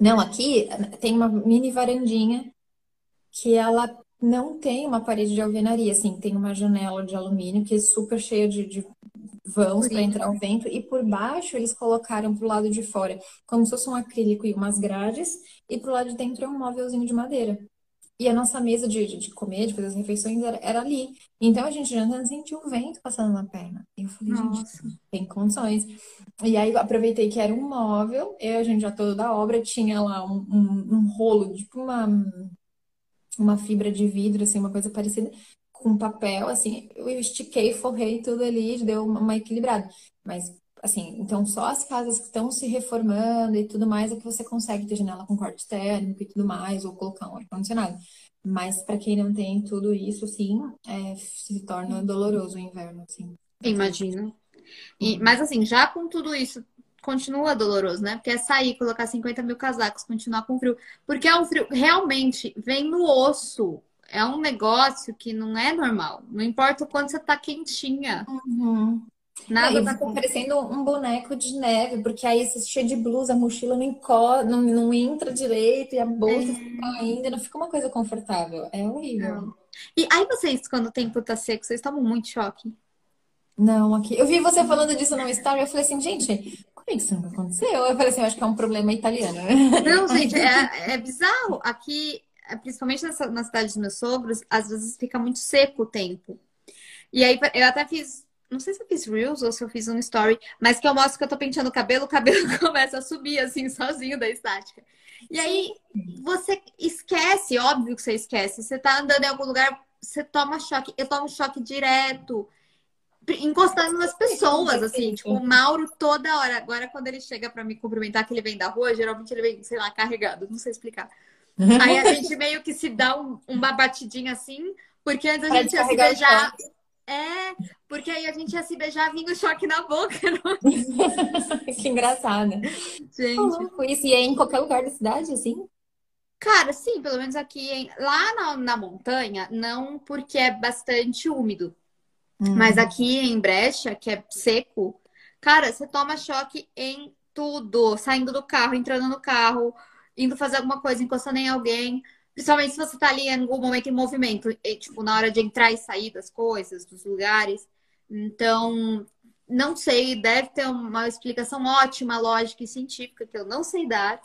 Speaker 2: Não, aqui tem uma mini varandinha que ela não tem uma parede de alvenaria, assim, tem uma janela de alumínio que é super cheia de, de vãos para entrar o vento e por baixo eles colocaram para o lado de fora como se fosse um acrílico e umas grades e para o lado de dentro é um móvelzinho de madeira. E a nossa mesa de, de, comer, de fazer as refeições era, era, ali. Então a gente jantando sentiu o vento passando na perna. E eu falei, Nossa. gente, tem condições. E aí aproveitei que era um móvel, eu, a gente já todo da obra, tinha lá um, um, um rolo, tipo uma, uma fibra de vidro, assim, uma coisa parecida com papel, assim, eu estiquei, forrei tudo ali, deu uma, equilibrada. Mas, assim, então só as casas que estão se reformando e tudo mais é que você consegue ter janela com corte térmico e tudo mais, ou colocar um ar-condicionado. Mas para quem não tem tudo isso, sim, é, se torna doloroso o inverno, assim.
Speaker 1: Imagino. E, mas assim, já com tudo isso, continua doloroso, né? Porque é sair, colocar 50 mil casacos, continuar com frio. Porque é um frio, realmente, vem no osso é um negócio que não é normal. Não importa o quanto você tá quentinha.
Speaker 2: Uhum. Nada é, tá parecendo um boneco de neve, porque aí você cheio de blusa, a mochila não, enco... não, não entra direito e a bolsa é. fica ainda, não fica uma coisa confortável. É horrível. Não.
Speaker 1: E aí vocês, quando o tempo tá seco, vocês tomam muito choque?
Speaker 2: Não, aqui. Eu vi você falando disso no Story, eu falei assim, gente, isso nunca aconteceu. Eu falei assim, eu acho que é um problema italiano.
Speaker 1: Não, gente, é, é bizarro. Aqui, principalmente nessa, na cidade dos meus sogros, às vezes fica muito seco o tempo. E aí eu até fiz, não sei se eu fiz Reels ou se eu fiz um story, mas que eu mostro que eu tô penteando o cabelo, o cabelo começa a subir assim, sozinho da estática. E aí você esquece, óbvio que você esquece. Você tá andando em algum lugar, você toma choque. Eu tomo choque direto encostando nas pessoas, assim, tipo, o Mauro toda hora. Agora, quando ele chega para me cumprimentar, que ele vem da rua, geralmente ele vem, sei lá, carregado, não sei explicar. Aí a gente meio que se dá um, uma batidinha assim, porque antes a gente ia se beijar. É, porque aí a gente ia se beijar vindo choque na boca.
Speaker 2: Não? que engraçado. Gente. Isso, e é em qualquer lugar da cidade, assim?
Speaker 1: Cara, sim, pelo menos aqui, lá na, na montanha, não porque é bastante úmido. Mas uhum. aqui em Brecha, que é seco, cara, você toma choque em tudo. Saindo do carro, entrando no carro, indo fazer alguma coisa, encostando em alguém. Principalmente se você tá ali em algum momento em movimento, e, tipo, na hora de entrar e sair das coisas, dos lugares. Então, não sei, deve ter uma explicação ótima, lógica e científica que eu não sei dar.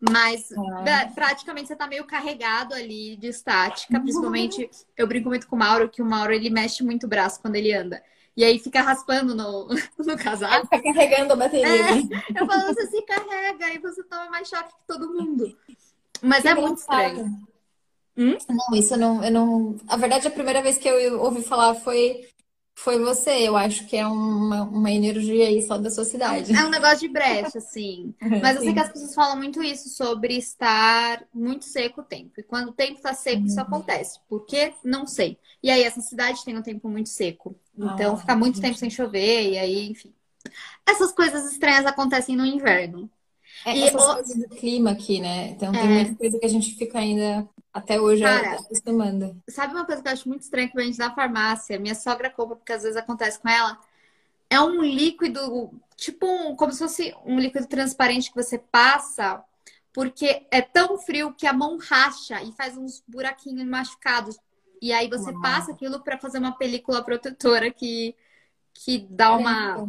Speaker 1: Mas ah. praticamente você tá meio carregado ali de estática. Principalmente, eu brinco muito com o Mauro, que o Mauro ele mexe muito o braço quando ele anda. E aí fica raspando no, no casaco.
Speaker 2: Fica carregando a bateria. É,
Speaker 1: eu falo, você se carrega e você toma mais choque que todo mundo. Mas que é muito estranho.
Speaker 2: Hum? Não, isso eu não, eu não. A verdade, a primeira vez que eu ouvi falar foi foi você. Eu acho que é uma, uma energia aí só da sua cidade.
Speaker 1: É um negócio de brecha, assim. Mas eu sei que as pessoas falam muito isso sobre estar muito seco o tempo. E quando o tempo está seco, isso uhum. acontece. Por quê? Não sei. E aí, essa cidade tem um tempo muito seco. Então, ah, fica muito tempo sem chover, e aí, enfim. Essas coisas estranhas acontecem no inverno.
Speaker 2: É, e essas o... coisas do clima aqui, né? Então, tem é... muita coisa que a gente fica ainda até hoje Cara, acostumando.
Speaker 1: Sabe uma coisa que eu acho muito estranha que vende na farmácia? Minha sogra compra, porque às vezes acontece com ela. É um líquido, tipo um, como se fosse um líquido transparente que você passa, porque é tão frio que a mão racha e faz uns buraquinhos machucados. E aí você Uau. passa aquilo para fazer uma película protetora que, que dá uma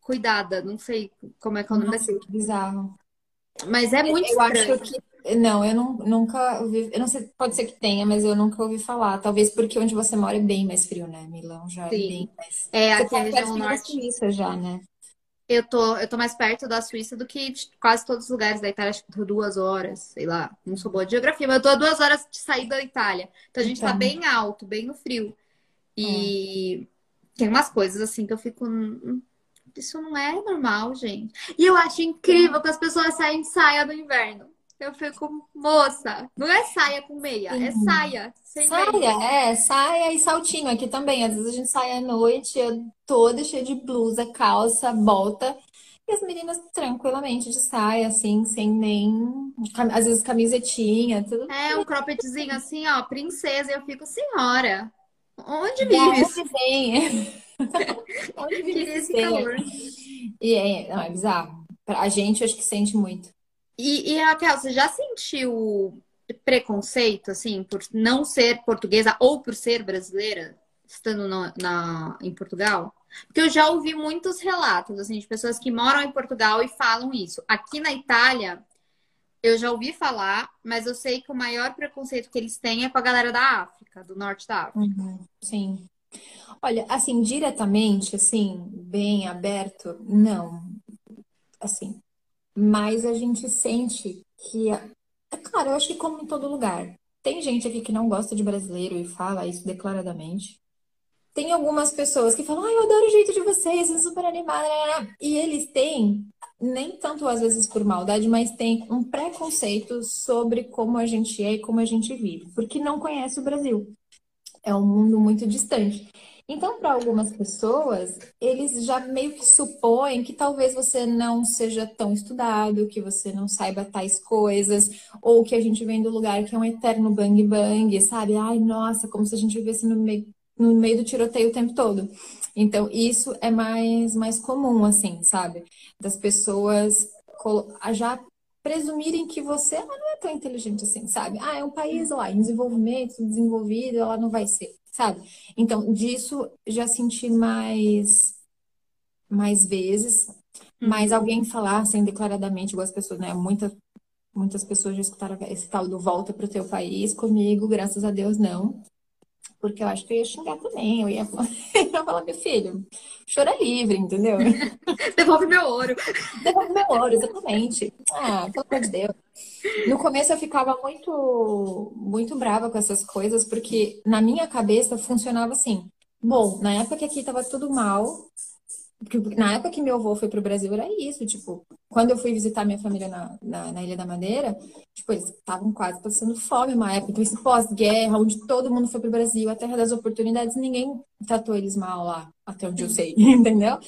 Speaker 1: cuidada. Não sei como é que é o nome
Speaker 2: Nossa, Bizarro.
Speaker 1: Mas é muito
Speaker 2: eu
Speaker 1: estranho.
Speaker 2: acho que não, eu não, nunca ouvi. Eu não sei, pode ser que tenha, mas eu nunca ouvi falar. Talvez porque onde você mora é bem mais frio, né? Milão já Sim. é bem mais.
Speaker 1: É, aqui tá a região norte.
Speaker 2: Já, né?
Speaker 1: Eu tô, eu tô mais perto da Suíça do que de quase todos os lugares da Itália. Acho que tô duas horas, sei lá. Não sou boa de geografia, mas eu tô a duas horas de sair da Itália. Então a gente tá então. tá bem alto, bem no frio. E hum. tem umas coisas assim que eu fico. Hum, hum, isso não é normal, gente. E eu acho incrível que as pessoas saem de saia no inverno. Eu fico, moça, não é saia com meia, é Sim. é saia.
Speaker 2: saia,
Speaker 1: meia.
Speaker 2: é, saia e saltinho aqui também. Às vezes a gente sai à noite toda cheia de blusa, calça, bota. E as meninas tranquilamente de saia, assim, sem nem. Às vezes camisetinha, tudo.
Speaker 1: É, um croppedzinho assim, ó, princesa. E eu fico, senhora, onde vive isso?
Speaker 2: Onde vem? onde vive esse calor? E é, não, é bizarro. A gente, acho que sente muito.
Speaker 1: E, e Raquel, você já sentiu preconceito, assim, por não ser portuguesa ou por ser brasileira, estando na, em Portugal? Porque eu já ouvi muitos relatos, assim, de pessoas que moram em Portugal e falam isso. Aqui na Itália, eu já ouvi falar, mas eu sei que o maior preconceito que eles têm é com a galera da África, do norte da África.
Speaker 2: Uhum, sim. Olha, assim, diretamente, assim, bem aberto, não. Assim, mas a gente sente que, é claro, eu acho que como em todo lugar, tem gente aqui que não gosta de brasileiro e fala isso declaradamente. Tem algumas pessoas que falam, ai, eu adoro o jeito de vocês, é super animada. E eles têm, nem tanto às vezes por maldade, mas tem um preconceito sobre como a gente é e como a gente vive, porque não conhece o Brasil. É um mundo muito distante. Então, para algumas pessoas, eles já meio que supõem que talvez você não seja tão estudado, que você não saiba tais coisas, ou que a gente vem do lugar que é um eterno bang bang, sabe? Ai, nossa, como se a gente vivesse no meio, no meio do tiroteio o tempo todo. Então, isso é mais, mais comum, assim, sabe? Das pessoas já presumirem que você ela não é tão inteligente assim, sabe? Ah, é um país lá em desenvolvimento, desenvolvido, ela não vai ser sabe? Então, disso já senti mais, mais vezes. Mas alguém falar assim declaradamente, igual as pessoas, né? Muita, muitas pessoas já escutaram esse tal do volta pro teu país. Comigo, graças a Deus, não. Porque eu acho que eu ia xingar também. Eu ia, eu ia falar, meu filho, chora livre, entendeu?
Speaker 1: Devolve meu ouro.
Speaker 2: Devolve meu ouro, exatamente. Ah, pelo amor de Deus. No começo eu ficava muito, muito brava com essas coisas, porque na minha cabeça funcionava assim. Bom, na época que aqui tava tudo mal, porque na época que meu avô foi pro Brasil era isso, tipo, quando eu fui visitar minha família na, na, na Ilha da Madeira, tipo, eles estavam quase passando fome uma época, então esse pós-guerra, onde todo mundo foi pro Brasil, a terra das oportunidades, ninguém tratou eles mal lá, até onde eu sei, entendeu?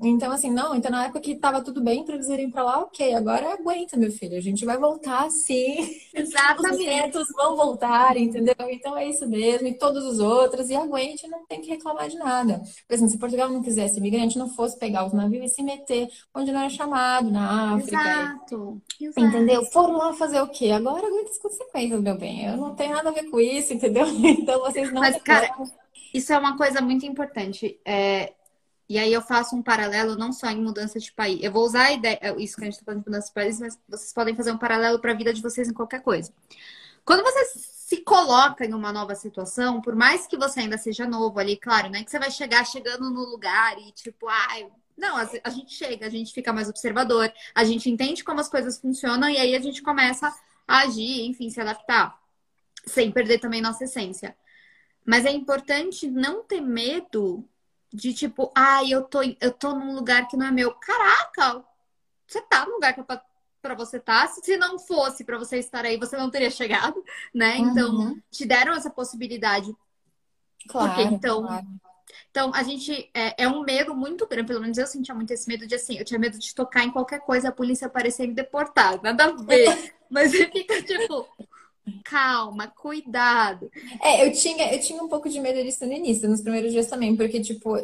Speaker 2: Então, assim, não, então na época que tava tudo bem pra eles irem pra lá, ok, agora aguenta, meu filho, a gente vai voltar sim.
Speaker 1: Exatamente.
Speaker 2: Os netos vão voltar, entendeu? Então é isso mesmo, e todos os outros, e aguente, não tem que reclamar de nada. Por exemplo, se Portugal não quisesse imigrante, não fosse pegar os navios e se meter onde não era chamado, na África.
Speaker 1: Exato. Exato.
Speaker 2: Entendeu? Foram lá fazer o quê? Agora aguenta as consequências, meu bem. Eu não tenho nada a ver com isso, entendeu? Então vocês não.
Speaker 1: Mas, cara, isso é uma coisa muito importante. É, e aí eu faço um paralelo não só em mudança de país. Eu vou usar a ideia, isso que a gente está falando de mudança de país, mas vocês podem fazer um paralelo para a vida de vocês em qualquer coisa. Quando você se coloca em uma nova situação, por mais que você ainda seja novo ali, claro, né? Que você vai chegar chegando no lugar e tipo, ai, não, a, a gente chega, a gente fica mais observador, a gente entende como as coisas funcionam e aí a gente começa a agir, enfim, se adaptar, sem perder também nossa essência. Mas é importante não ter medo de tipo, ai, ah, eu tô, eu tô num lugar que não é meu. Caraca, você tá num lugar que é pra, pra você estar. Tá. Se não fosse para você estar aí, você não teria chegado, né? Então, uhum. Te deram essa possibilidade.
Speaker 2: Claro.
Speaker 1: Porque, então,
Speaker 2: claro.
Speaker 1: Então, a gente é, é, um medo muito grande, pelo menos eu sentia muito esse medo de assim, eu tinha medo de tocar em qualquer coisa, a polícia aparecer e me deportar, nada a ver. Mas fica tipo, calma, cuidado.
Speaker 2: É, eu tinha, eu tinha um pouco de medo disso no início, nos primeiros dias também, porque, tipo,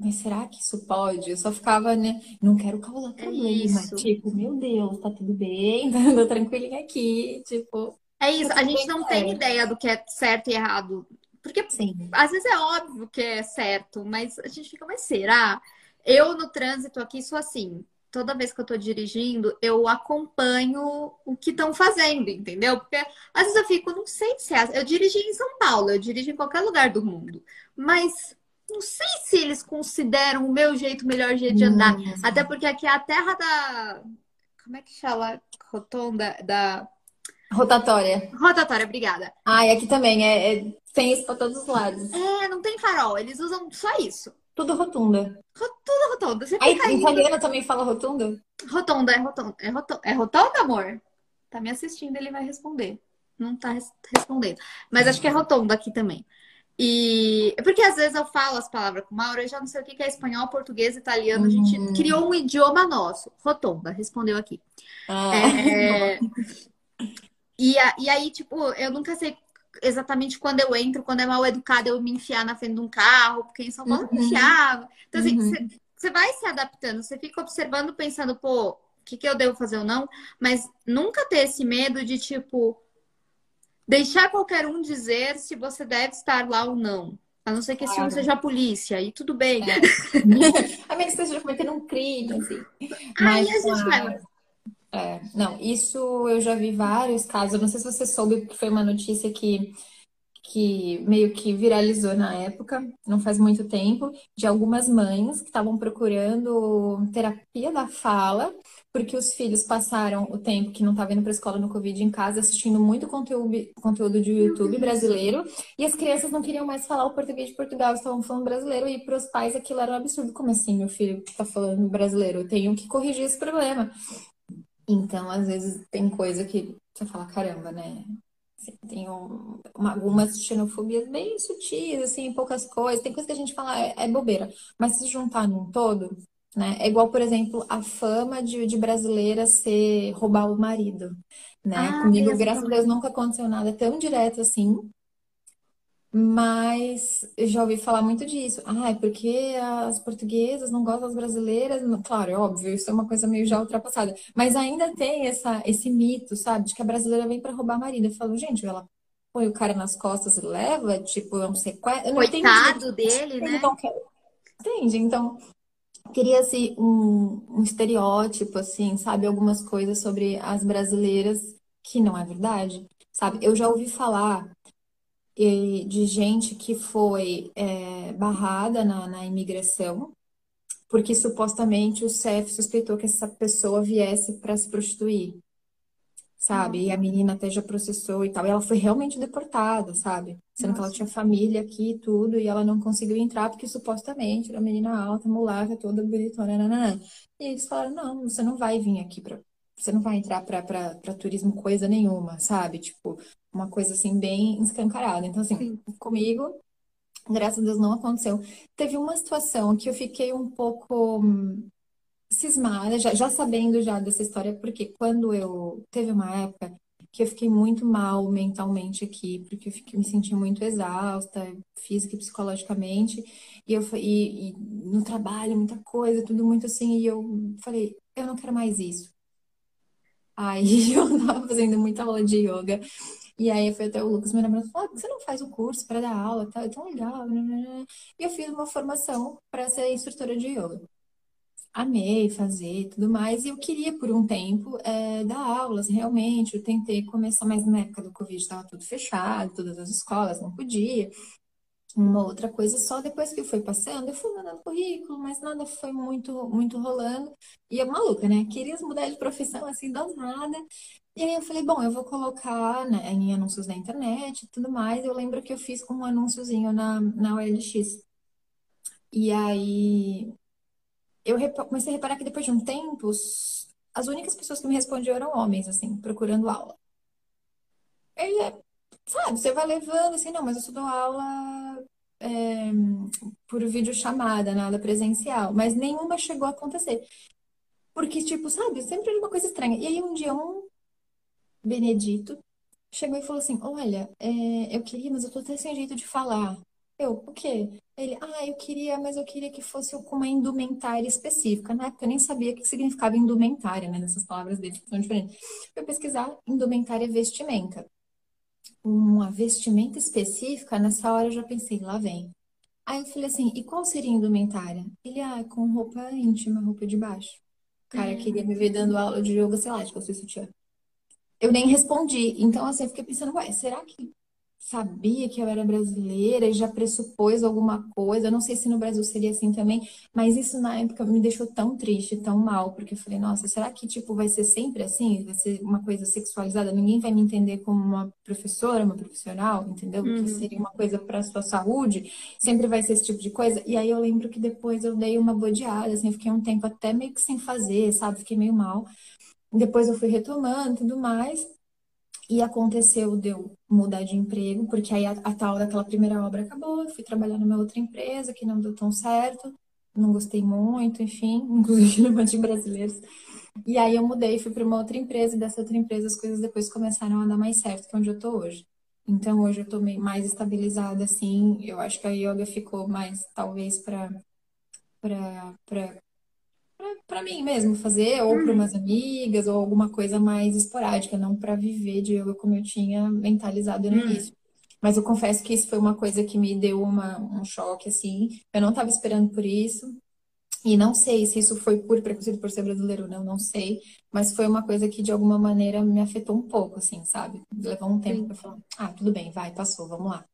Speaker 2: mas será que isso pode? Eu só ficava, né? Não quero causar é problema. É tipo, meu Deus, tá tudo bem, tô tranquilinha aqui. Tipo.
Speaker 1: É isso, a gente não tem ideia do que é certo e errado porque Sim. às vezes é óbvio que é certo, mas a gente fica, mas será? Eu no trânsito aqui sou assim. Toda vez que eu tô dirigindo, eu acompanho o que estão fazendo, entendeu? Porque às vezes eu fico, não sei se é. Eu dirigi em São Paulo, eu dirijo em qualquer lugar do mundo. Mas não sei se eles consideram o meu jeito o melhor jeito de andar. Hum. Até porque aqui é a terra da. Como é que chama? Rotonda? Da.
Speaker 2: Rotatória.
Speaker 1: Rotatória, obrigada.
Speaker 2: Ah, e aqui também é, é tem isso pra todos os lados.
Speaker 1: É, não tem farol, eles usam só isso.
Speaker 2: Tudo rotunda.
Speaker 1: Tudo rotunda. Você
Speaker 2: Aí, italiano também fala rotunda?
Speaker 1: Rotunda, é rotunda. É rotunda, é rotunda, amor? Tá me assistindo, ele vai responder. Não tá respondendo. Mas acho que é rotunda aqui também. E porque às vezes eu falo as palavras com Mauro, eu já não sei o que é espanhol, português, italiano. Uhum. A gente hum. criou um idioma nosso. Rotonda, respondeu aqui. Ah. É... e, a, e aí, tipo, eu nunca sei exatamente quando eu entro, quando é mal educado, eu me enfiar na frente de um carro, porque em São Paulo uhum. me enfiava. Então, assim, você uhum. vai se adaptando, você fica observando, pensando, pô, o que, que eu devo fazer ou não, mas nunca ter esse medo de, tipo, deixar qualquer um dizer se você deve estar lá ou não. A não ser que esse claro. um seja a polícia, e tudo bem. É.
Speaker 2: a menos que esteja cometendo um crime, assim.
Speaker 1: Mas, Aí a gente vai.
Speaker 2: É, não, isso eu já vi vários casos. Não sei se você soube, porque foi uma notícia que, que meio que viralizou na época, não faz muito tempo, de algumas mães que estavam procurando terapia da fala, porque os filhos passaram o tempo que não estavam indo para a escola no Covid em casa, assistindo muito conteúdo, conteúdo de YouTube brasileiro, e as crianças não queriam mais falar o português de Portugal, estavam falando brasileiro, e para os pais aquilo era um absurdo. Como assim, meu filho está falando brasileiro? Eu tenho que corrigir esse problema. Então, às vezes, tem coisa que você fala, caramba, né? Assim, tem um, uma, algumas xenofobias bem sutis, assim, poucas coisas. Tem coisa que a gente fala, é, é, bobeira. Mas se juntar num todo, né? É igual, por exemplo, a fama de, de brasileira ser roubar o marido, né? Ah, Comigo, graças a Deus, nunca aconteceu nada tão direto assim. Mas eu já ouvi falar muito disso. Ah, é porque as portuguesas não gostam das brasileiras. Claro, é óbvio, isso é uma coisa meio já ultrapassada. Mas ainda tem essa, esse mito, sabe? De que a brasileira vem para roubar marido. Eu falo, gente, ela põe o cara nas costas e leva, tipo, é um sequestro.
Speaker 1: Coitado dele, né?
Speaker 2: Então, entende? Então, cria-se um, um estereótipo, assim, sabe? Algumas coisas sobre as brasileiras que não é verdade, sabe? Eu já ouvi falar de gente que foi é, barrada na, na imigração porque supostamente o CEF suspeitou que essa pessoa viesse para se prostituir, sabe? E a menina até já processou e tal. E ela foi realmente deportada, sabe? Sendo Nossa. que ela tinha família aqui e tudo, e ela não conseguiu entrar porque supostamente era uma menina alta, mulata, toda bonitona, nananã. E eles falaram: não, você não vai vir aqui para. Você não vai entrar para turismo coisa nenhuma, sabe? Tipo, uma coisa assim bem escancarada. Então, assim, Sim. comigo Graças a Deus não aconteceu. Teve uma situação que eu fiquei um pouco hum, cismada, já, já sabendo já dessa história, porque quando eu teve uma época que eu fiquei muito mal mentalmente aqui, porque eu fiquei, me senti muito exausta, física e psicologicamente, e eu e, e no trabalho muita coisa, tudo muito assim, e eu falei, eu não quero mais isso. Aí eu tava fazendo muita aula de yoga e aí foi até o Lucas, namorado, falou, ah, você não faz o curso para dar aula, tá? É tão legal. Né, né, né, e eu fiz uma formação para ser instrutora de yoga. Amei fazer tudo mais, e eu queria por um tempo é, dar aulas, realmente. Eu tentei começar, mas na época do Covid estava tudo fechado, todas as escolas não podia uma outra coisa só depois que foi passando, eu fui mandando currículo, mas nada foi muito muito rolando. E eu maluca, né? Queria mudar de profissão assim, do nada. E aí eu falei, bom, eu vou colocar né, em anúncios na internet e tudo mais. Eu lembro que eu fiz um anúnciozinho na, na OLX. E aí eu comecei a reparar que depois de um tempo, as únicas pessoas que me respondiam eram homens, assim, procurando aula. E, é, sabe, você vai levando assim, não, mas eu dou aula é, por videochamada, nada presencial. Mas nenhuma chegou a acontecer. Porque, tipo, sabe, sempre era uma coisa estranha. E aí um dia um Benedito chegou e falou assim: Olha, é, eu queria, mas eu tô até sem jeito de falar. Eu, o quê? Ele, ah, eu queria, mas eu queria que fosse com uma indumentária específica. Na época eu nem sabia o que significava indumentária, né? Nessas palavras dele que são diferentes. Fui pesquisar indumentária vestimenta. Uma vestimenta específica, nessa hora eu já pensei, lá vem. Aí eu falei assim, e qual seria a indumentária? Ele, ah, com roupa íntima, roupa de baixo. O cara queria me ver dando aula de yoga, sei lá, de calça sutiã eu nem respondi. Então, assim, eu fiquei pensando, ué, será que sabia que eu era brasileira e já pressupôs alguma coisa? Eu não sei se no Brasil seria assim também, mas isso na época me deixou tão triste, tão mal, porque eu falei, nossa, será que, tipo, vai ser sempre assim? Vai ser uma coisa sexualizada? Ninguém vai me entender como uma professora, uma profissional, entendeu? Uhum. Que seria uma coisa para sua saúde, sempre vai ser esse tipo de coisa. E aí eu lembro que depois eu dei uma bodeada, assim, eu fiquei um tempo até meio que sem fazer, sabe? Fiquei meio mal. Depois eu fui retomando e tudo mais. E aconteceu de eu mudar de emprego, porque aí a, a tal daquela primeira obra acabou, eu fui trabalhar numa outra empresa que não deu tão certo, não gostei muito, enfim, inclusive no de brasileiros. E aí eu mudei, fui para uma outra empresa, e dessa outra empresa as coisas depois começaram a dar mais certo, que é onde eu tô hoje. Então hoje eu tô mais estabilizada, assim, eu acho que a yoga ficou mais, talvez, para para para mim mesmo fazer, ou para uhum. umas amigas, ou alguma coisa mais esporádica, não para viver de yoga como eu tinha mentalizado no uhum. início. Mas eu confesso que isso foi uma coisa que me deu uma, um choque, assim. Eu não estava esperando por isso. E não sei se isso foi por preconceito por ser brasileiro, não, não sei. Mas foi uma coisa que de alguma maneira me afetou um pouco, assim, sabe? Levou um tempo para falar, ah, tudo bem, vai, passou, vamos lá.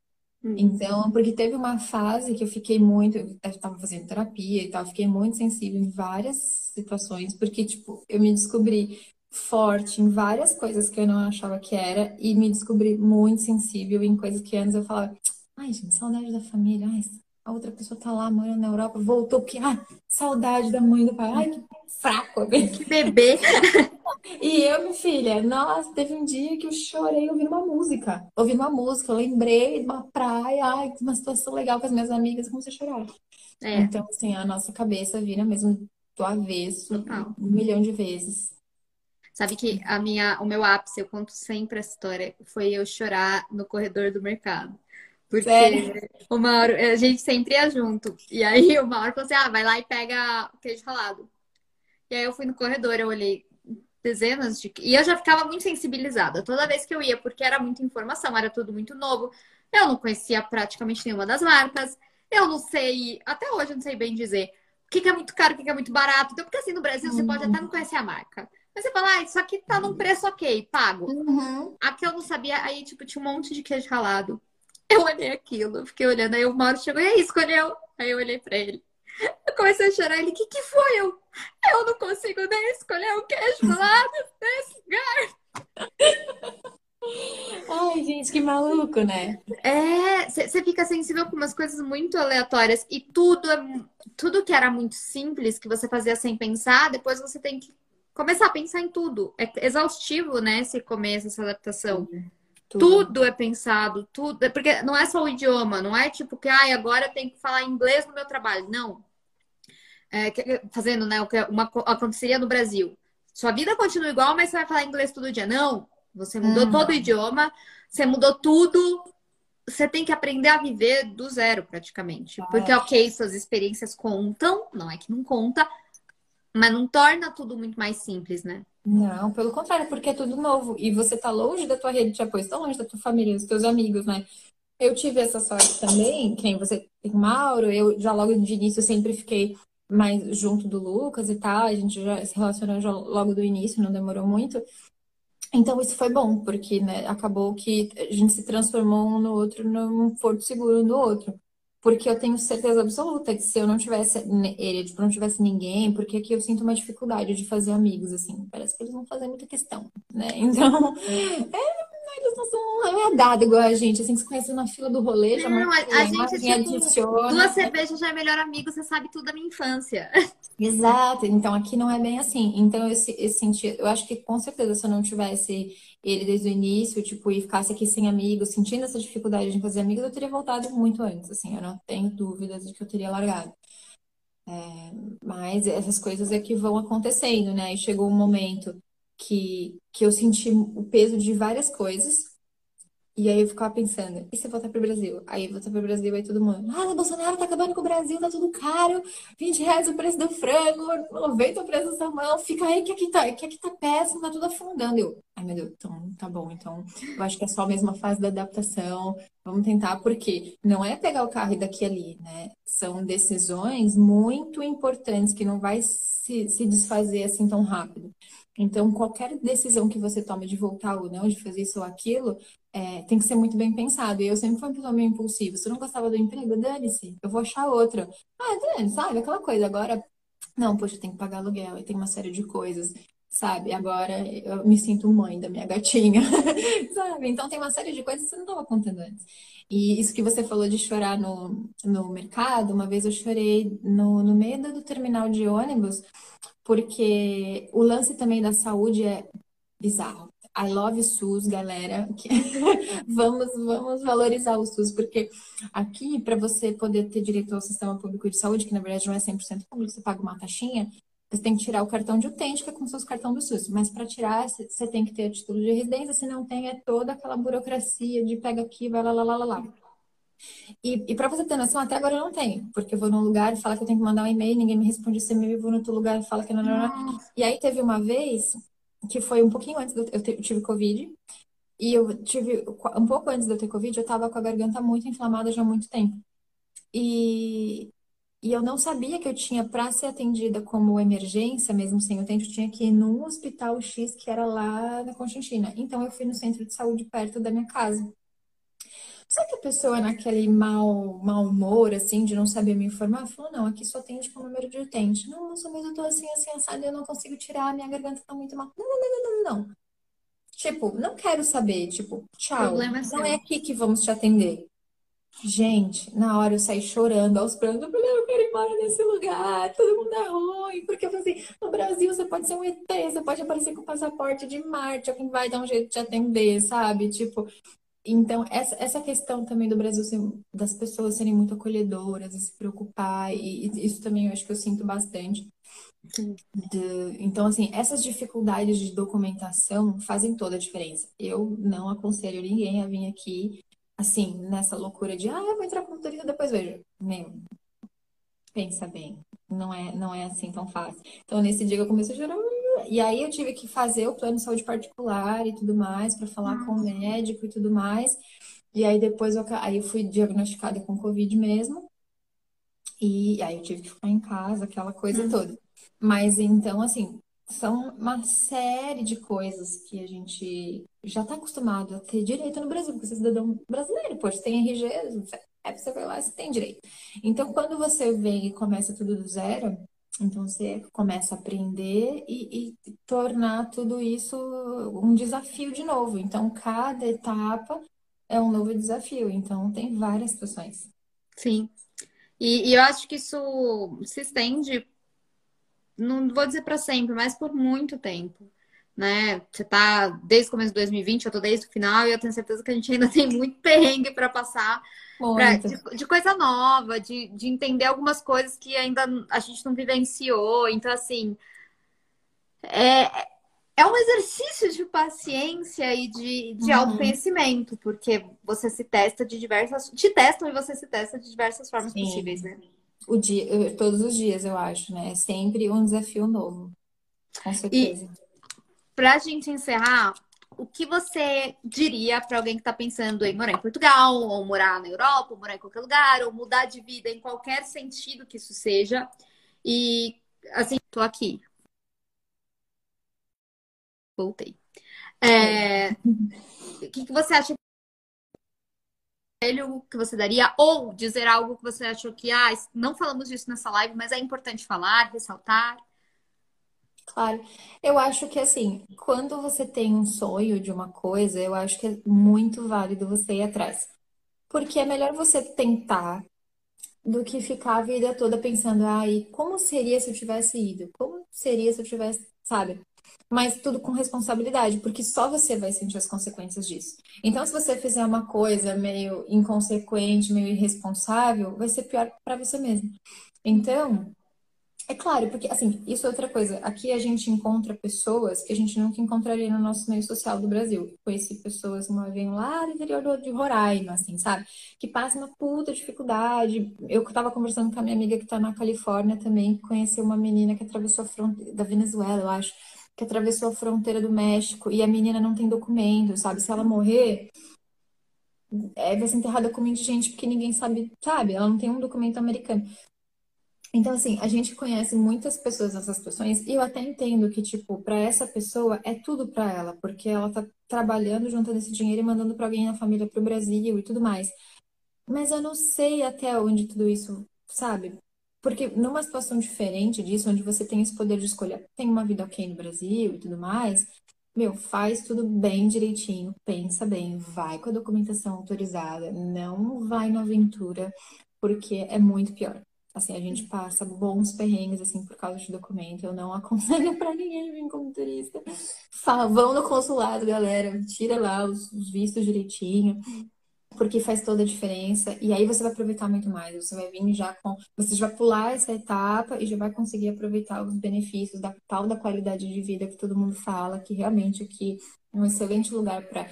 Speaker 2: Uhum. Então, porque teve uma fase que eu fiquei muito, eu estava fazendo terapia e tal, fiquei muito sensível em várias situações, porque, tipo, eu me descobri forte em várias coisas que eu não achava que era e me descobri muito sensível em coisas que antes eu falava, ai, gente, saudade da família, ai, a outra pessoa tá lá morando na Europa, voltou, porque, ah, saudade da mãe do pai, ai, que fraco,
Speaker 1: que bebê.
Speaker 2: E eu, minha filha, nossa, teve um dia que eu chorei ouvindo uma música. Ouvindo uma música, eu lembrei de uma praia, ai, uma situação legal com as minhas amigas, comecei a chorar. É. Então, assim, a nossa cabeça vira mesmo do avesso Total. um milhão de vezes.
Speaker 1: Sabe que a minha, o meu ápice, eu conto sempre essa história, foi eu chorar no corredor do mercado. Porque Sério? o Mauro, a gente sempre ia junto. E aí o Mauro falou assim: ah, vai lá e pega o queijo ralado. E aí eu fui no corredor, eu olhei, dezenas de. E eu já ficava muito sensibilizada toda vez que eu ia, porque era muita informação, era tudo muito novo. Eu não conhecia praticamente nenhuma das marcas. Eu não sei, até hoje eu não sei bem dizer o que, que é muito caro, o que, que é muito barato. Então, porque assim, no Brasil você pode até não conhecer a marca. Mas você fala, ah, isso aqui tá num preço ok, pago.
Speaker 2: Uhum.
Speaker 1: Aqui eu não sabia, aí, tipo, tinha um monte de queijo ralado. Eu olhei aquilo, fiquei olhando, aí o Mauro chegou, e aí, escolheu? Aí eu olhei pra ele. Eu comecei a chorar, ele, o que que foi? Eu, eu não consigo nem escolher o queijo ralado nesse lugar.
Speaker 2: Ai, gente, que maluco, né?
Speaker 1: É, você fica sensível com umas coisas muito aleatórias e tudo é tudo que era muito simples que você fazia sem pensar, depois você tem que começar a pensar em tudo. É exaustivo, né, esse começo, essa adaptação. Tudo. é pensado, tudo. É porque não é só o idioma, não é tipo que, ai, agora eu tenho que falar inglês no meu trabalho. Não. É, fazendo, né, o que uma, aconteceria no Brasil. Sua vida continua igual, mas você vai falar inglês todo dia. Não. Você mudou hum. todo o idioma, você mudou tudo. Você tem que aprender a viver do zero, praticamente. Ah. Porque, ok, suas experiências contam, não é que não conta, mas não torna tudo muito mais simples, né?
Speaker 2: Não, pelo contrário, porque é tudo novo. E você tá longe da tua rede de apoio, tá longe da tua família, dos teus amigos, né? Eu tive essa sorte também, quem você tem Mauro, eu já logo de início sempre fiquei mais junto do Lucas e tal, a gente já se relacionou já logo do início, não demorou muito. Então isso foi bom, porque né, acabou que a gente se transformou um no outro num porto seguro um do outro. Porque eu tenho certeza absoluta que se eu não tivesse ele, tipo, não tivesse ninguém, porque aqui eu sinto uma dificuldade de fazer amigos, assim. Parece que eles vão fazer muita questão, né? Então, é, eles não são é dado igual a gente, assim, que se conhece na fila do rolê, já
Speaker 1: não, a, a gente, tipo, adiciona. Duas cervejas já é melhor amigo, você sabe tudo da minha infância.
Speaker 2: Exato, então aqui não é bem assim. Então, esse, esse sentido, eu acho que com certeza, se eu não tivesse ele desde o início, tipo, e ficasse aqui sem amigos, sentindo essa dificuldade de fazer amigos, eu teria voltado muito antes, assim, eu não tenho dúvidas de que eu teria largado. É, mas essas coisas é que vão acontecendo, né? E chegou um momento que, que eu senti o peso de várias coisas. E aí eu ficava pensando, e se voltar pro Brasil? Aí voltar pro Brasil, aí todo mundo, ah, Bolsonaro tá acabando com o Brasil, tá tudo caro, 20 reais o preço do frango, 90 o preço do salmão, fica aí que aqui tá, que aqui tá péssimo, tá tudo afundando. Eu, ai meu Deus, então tá bom, então eu acho que é só a mesma fase da adaptação, vamos tentar, porque não é pegar o carro e daqui ali, né? São decisões muito importantes que não vai se, se desfazer assim tão rápido. Então, qualquer decisão que você tome de voltar ou não, de fazer isso ou aquilo, é, tem que ser muito bem pensado. E eu sempre fui uma pessoa meio impulsiva. Se eu não gostava do emprego, dane-se, eu vou achar outra. Ah, dane sabe? Aquela coisa. Agora, não, poxa, tem que pagar aluguel, e tem uma série de coisas, sabe? Agora eu me sinto mãe da minha gatinha, sabe? Então, tem uma série de coisas que você não estava contando antes. E isso que você falou de chorar no, no mercado, uma vez eu chorei no, no meio do terminal de ônibus porque o lance também da saúde é bizarro. I love SUS, galera. vamos, vamos valorizar o SUS, porque aqui, para você poder ter direito ao sistema público de saúde, que na verdade não é 100% público, você paga uma taxinha, você tem que tirar o cartão de utente, é fosse o cartão do SUS. Mas para tirar, você tem que ter título de residência, se não tem, é toda aquela burocracia de pega aqui, vai lá, lá, lá, lá, lá. E, e para você ter noção, até agora eu não tenho, porque eu vou num lugar e fala que eu tenho que mandar um e-mail, ninguém me responde esse e-mail, eu vou no outro lugar e fala que não, não, não. E aí teve uma vez que foi um pouquinho antes, eu, eu tive Covid, e eu tive, um pouco antes de eu ter Covid, eu tava com a garganta muito inflamada já há muito tempo. E, e eu não sabia que eu tinha, para ser atendida como emergência, mesmo sem utente, eu tinha que ir num hospital X que era lá na Conchinchina. Então eu fui no centro de saúde perto da minha casa. Só que a pessoa naquele mau, mau humor, assim, de não saber me informar, falou, não, aqui só tem, tipo, número de utente. Não, moça, mas eu tô assim, assim, assado, eu não consigo tirar, minha garganta tá muito mal. Não, não, não, não, não, não. Tipo, não quero saber, tipo, tchau. Problema não é aqui que vamos te atender. Gente, na hora eu saí chorando aos prantos, eu falei, eu quero ir embora desse lugar, todo mundo é ruim, porque eu falei assim, no Brasil você pode ser um ET, você pode aparecer com passaporte de Marte, alguém vai dar um jeito de te atender, sabe? Tipo, então, essa, essa questão também do Brasil, ser, das pessoas serem muito acolhedoras e se preocupar, e, e isso também eu acho que eu sinto bastante. De, então, assim, essas dificuldades de documentação fazem toda a diferença. Eu não aconselho ninguém a vir aqui, assim, nessa loucura de, ah, eu vou entrar com motorista, depois vejo. Meu, pensa bem, não é, não é assim tão fácil. Então, nesse dia eu comecei a chorar, e aí eu tive que fazer o plano de saúde particular e tudo mais, para falar com o médico e tudo mais. E aí depois eu, aí eu fui diagnosticada com Covid mesmo. E aí eu tive que ficar em casa, aquela coisa uhum. toda. Mas então, assim, são uma série de coisas que a gente já está acostumado a ter direito no Brasil, porque você é cidadão brasileiro, pô, você tem RG, é, você vai lá, você tem direito. Então, quando você vem e começa tudo do zero, então você começa a aprender e, e tornar tudo isso um desafio de novo. Então, cada etapa é um novo desafio. Então, tem várias situações.
Speaker 1: Sim. E, e eu acho que isso se estende não vou dizer para sempre, mas por muito tempo. Né? Você tá desde o começo de 2020, eu tô desde o final, e eu tenho certeza que a gente ainda tem muito perrengue para passar pra, de, de, coisa nova, de, de entender algumas coisas que ainda a gente não vivenciou. Então, assim, é, é um exercício de paciência e de, de uhum. autoconhecimento, porque você se testa de diversas. Te testam e você se testa de diversas formas Sim. possíveis, né?
Speaker 2: o dia, todos os dias, eu acho, né? É sempre um desafio novo. Com certeza.
Speaker 1: Para a gente encerrar, o que você diria para alguém que está pensando em morar em Portugal, ou morar na Europa, ou morar em qualquer lugar, ou mudar de vida em qualquer sentido que isso seja? E, assim, tô aqui. Voltei. É... O que, que você acha conselho que você daria ou dizer algo que você achou que ah, não falamos disso nessa live, mas é importante falar, ressaltar?
Speaker 2: Claro. Eu acho que assim, quando você tem um sonho de uma coisa, eu acho que é muito válido você ir atrás. Porque é melhor você tentar do que ficar a vida toda pensando, ai, como seria se eu tivesse ido? Como seria se eu tivesse, sabe? mas tudo com responsabilidade, porque só você vai sentir as consequências disso. Então, se você fizer uma coisa meio inconsequente, meio irresponsável, vai ser pior para você mesmo. Então, é claro, porque assim, isso é outra coisa. Aqui a gente encontra pessoas que a gente nunca encontraria no nosso meio social do Brasil. Conheci pessoas uma vez lá no interior de Roraima, assim, sabe? Que passam uma puta dificuldade. Eu tava conversando com a minha amiga que tá na Califórnia também, que conheceu uma menina que atravessou a fronteira da Venezuela, eu acho que atravessou a fronteira do México e a menina não tem documento, sabe? Se ela morrer, é, vai ser enterrada com muita gente porque ninguém sabe, sabe? Ela não tem um documento americano. Então, assim, a gente conhece muitas pessoas nessas situações e eu até entendo que, tipo, para essa pessoa é tudo para ela, porque ela tá trabalhando, juntando esse dinheiro e mandando para alguém na família pro Brasil e tudo mais. Mas eu não sei até onde tudo isso, sabe, porque numa situação diferente disso, onde você tem esse poder de escolha, tem uma vida ok no Brasil e tudo mais, meu, faz tudo bem direitinho, pensa bem, vai com a documentação autorizada, não vai na aventura, porque é muito pior. Assim, a gente passa bons perrengues, assim, por causa de documento. Eu não aconselho para ninguém vir como turista. Fala, vão no consulado, galera. Tira lá os, os vistos direitinho porque faz toda a diferença. E aí você vai aproveitar muito mais. Você vai vir já com. Você já vai pular essa etapa e já vai conseguir aproveitar os benefícios da tal da qualidade de vida que todo mundo fala, que realmente aqui é um excelente lugar para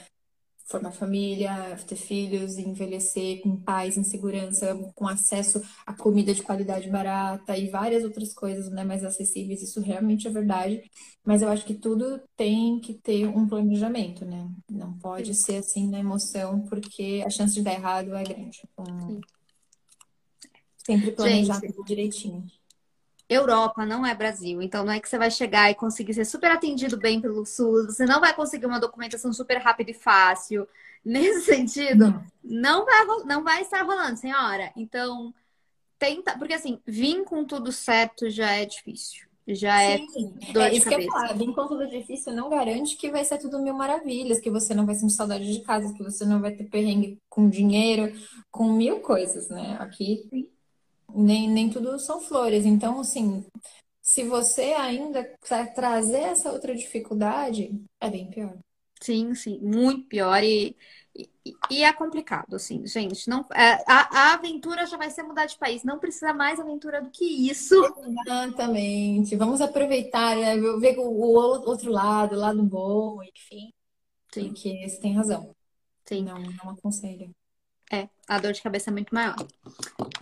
Speaker 2: formar família, ter filhos, envelhecer com paz, em segurança, com acesso a comida de qualidade barata e várias outras coisas né, mais acessíveis. Isso realmente é verdade. Mas eu acho que tudo tem que ter um planejamento, né? Não pode ser assim na emoção, porque a chance de dar errado é grande. Então, sempre planejar Gente, tudo direitinho.
Speaker 1: Europa não é Brasil, então não é que você vai chegar e conseguir ser super atendido bem pelo SUS, você não vai conseguir uma documentação super rápida e fácil. Nesse sentido, não, não vai, não vai estar rolando, senhora. Então, tenta, porque assim, vir com tudo certo já é difícil. Já é Sim, é dor é, de isso cabeça. que eu
Speaker 2: falo, vir com tudo difícil não garante que vai ser tudo mil maravilhas, que você não vai sentir saudade de casa, que você não vai ter perrengue com dinheiro, com mil coisas, né? Aqui Sim nem, nem tudo são flores. Então, assim, se você ainda trazer essa outra dificuldade, é bem pior.
Speaker 1: Sim, sim, muito pior e, e, e é complicado, assim, gente. Não, é, a, a, aventura já vai ser mudar de país, não precisa mais aventura do que isso.
Speaker 2: Exatamente. Vamos aproveitar, né, ver o, o outro lado, o lado bom, enfim. Sim. Porque você tem razão. Sim. Não, não aconselho.
Speaker 1: É, a dor de cabeça é muito maior.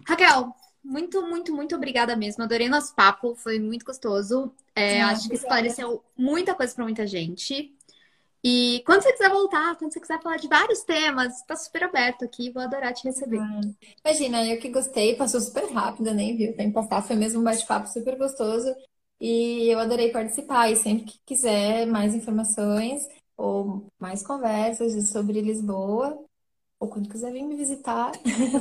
Speaker 1: Raquel, muito, muito, muito obrigada mesmo. Adorei nosso papo, foi muito gostoso. É, acho que esclareceu muita coisa para muita gente. E quando você quiser voltar, quando você quiser falar de vários temas, tá super aberto aqui, vou adorar te receber.
Speaker 2: Imagina, eu que gostei, passou super rápido, nem viu o tempo passar, foi mesmo um bate-papo super gostoso e eu adorei participar. E sempre que quiser mais informações ou mais conversas sobre Lisboa, ou quando quiser vir me visitar.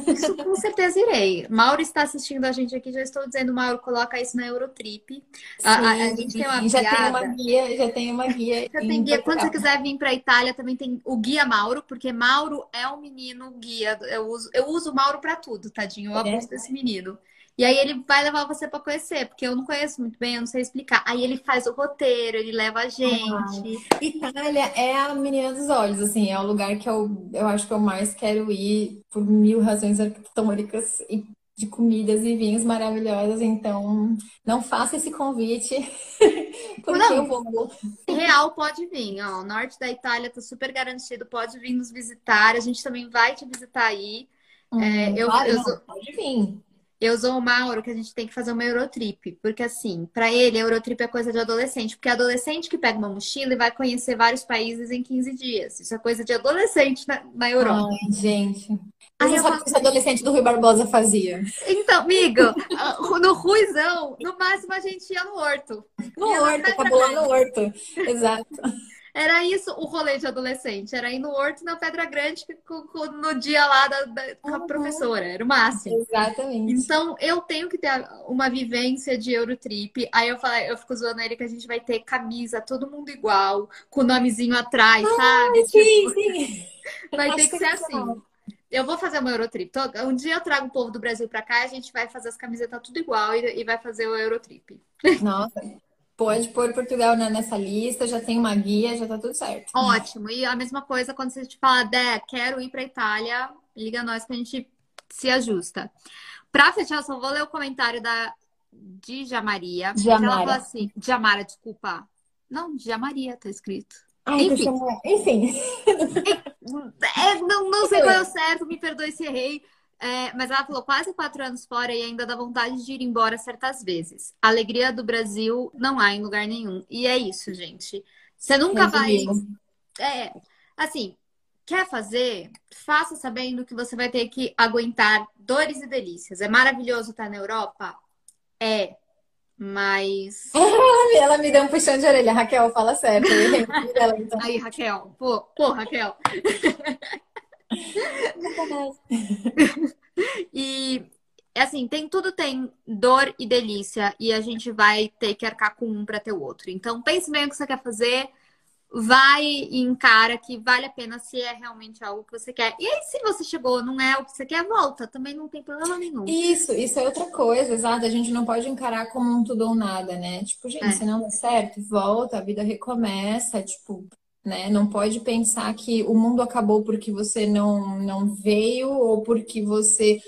Speaker 1: Isso com certeza irei. Mauro está assistindo a gente aqui, já estou dizendo, Mauro, coloca isso na Eurotrip.
Speaker 2: Sim, a, a, gente tem uma já tem uma guia, já tem uma guia.
Speaker 1: Já tem guia. Quando você quiser vir para a Itália, também tem o guia Mauro, porque Mauro é um menino guia. Eu uso, eu uso Mauro para tudo, tadinho. Eu é. abuso desse menino. E aí ele vai levar você para conhecer, porque eu não conheço muito bem, eu não sei explicar. Aí ele faz o roteiro, ele leva a gente.
Speaker 2: Itália é a menina dos olhos, assim, é o lugar que eu, eu acho que eu mais quero ir por mil razões arquitetônicas e de comidas e vinhos maravilhosos. Então, não faça esse convite, porque não, eu vou.
Speaker 1: Real pode vir, ó. O norte da Itália tá super garantido, pode vir nos visitar. A gente também vai te visitar aí.
Speaker 2: Hum, é, eu, claro, eu, não, pode vir
Speaker 1: eu sou o Mauro que a gente tem que fazer uma Eurotrip. Porque, assim, para ele, a Eurotrip é coisa de adolescente. Porque é adolescente que pega uma mochila e vai conhecer vários países em 15 dias. Isso é coisa de adolescente na, na Europa.
Speaker 2: Ai, gente. Aí eu sabe o que adolescente do Rui Barbosa fazia?
Speaker 1: Então, amigo, no Ruizão, no máximo a gente ia no horto.
Speaker 2: No horto, acabou lá no horto. Exato.
Speaker 1: Era isso o rolê de adolescente. Era ir no Horto na Pedra Grande no dia lá da, da com a uhum. professora. Era o máximo.
Speaker 2: Exatamente.
Speaker 1: Então, eu tenho que ter uma vivência de Eurotrip. Aí eu falei, eu fico zoando ele que a gente vai ter camisa, todo mundo igual, com o nomezinho atrás, ah, sabe?
Speaker 2: Sim, tipo, sim.
Speaker 1: Vai ter que ser assim. Eu vou fazer uma Eurotrip. Um dia eu trago o povo do Brasil pra cá e a gente vai fazer as camisetas tudo igual e, vai fazer o Eurotrip.
Speaker 2: Nossa, Pode pôr Portugal nessa lista, já tem uma guia, já tá tudo certo.
Speaker 1: Ótimo. E a mesma coisa quando você te fala, Dé, quero ir pra Itália, liga nós que a gente se ajusta. Pra fechar, eu só vou ler o comentário da Djamaria.
Speaker 2: Jamara. Ela
Speaker 1: fala assim, Djamara, desculpa. Não, Djamaria tá escrito.
Speaker 2: Ai, enfim. Enfim.
Speaker 1: É, não, não sei qual é o certo, me perdoe se errei. É, mas ela falou quase quatro anos fora e ainda dá vontade de ir embora certas vezes. A alegria do Brasil não há em lugar nenhum. E é isso, gente. Você nunca vai. É, assim, quer fazer? Faça sabendo que você vai ter que aguentar dores e delícias. É maravilhoso estar na Europa? É. Mas.
Speaker 2: Ela me deu um puxão de orelha. Raquel, fala certo.
Speaker 1: Ela, então. Aí, Raquel. Pô, pô Raquel. e assim, tem tudo tem dor e delícia e a gente vai ter que arcar com um para ter o outro. Então pense bem o que você quer fazer, vai e encara que vale a pena se é realmente algo que você quer. E aí, se você chegou, não é o que você quer, volta. Também não tem problema nenhum.
Speaker 2: Isso, isso é outra coisa, exato. A gente não pode encarar como um tudo ou nada, né? Tipo, gente, é. se não der certo, volta, a vida recomeça, tipo, né? Não pode pensar que o mundo acabou porque você não, não veio ou porque você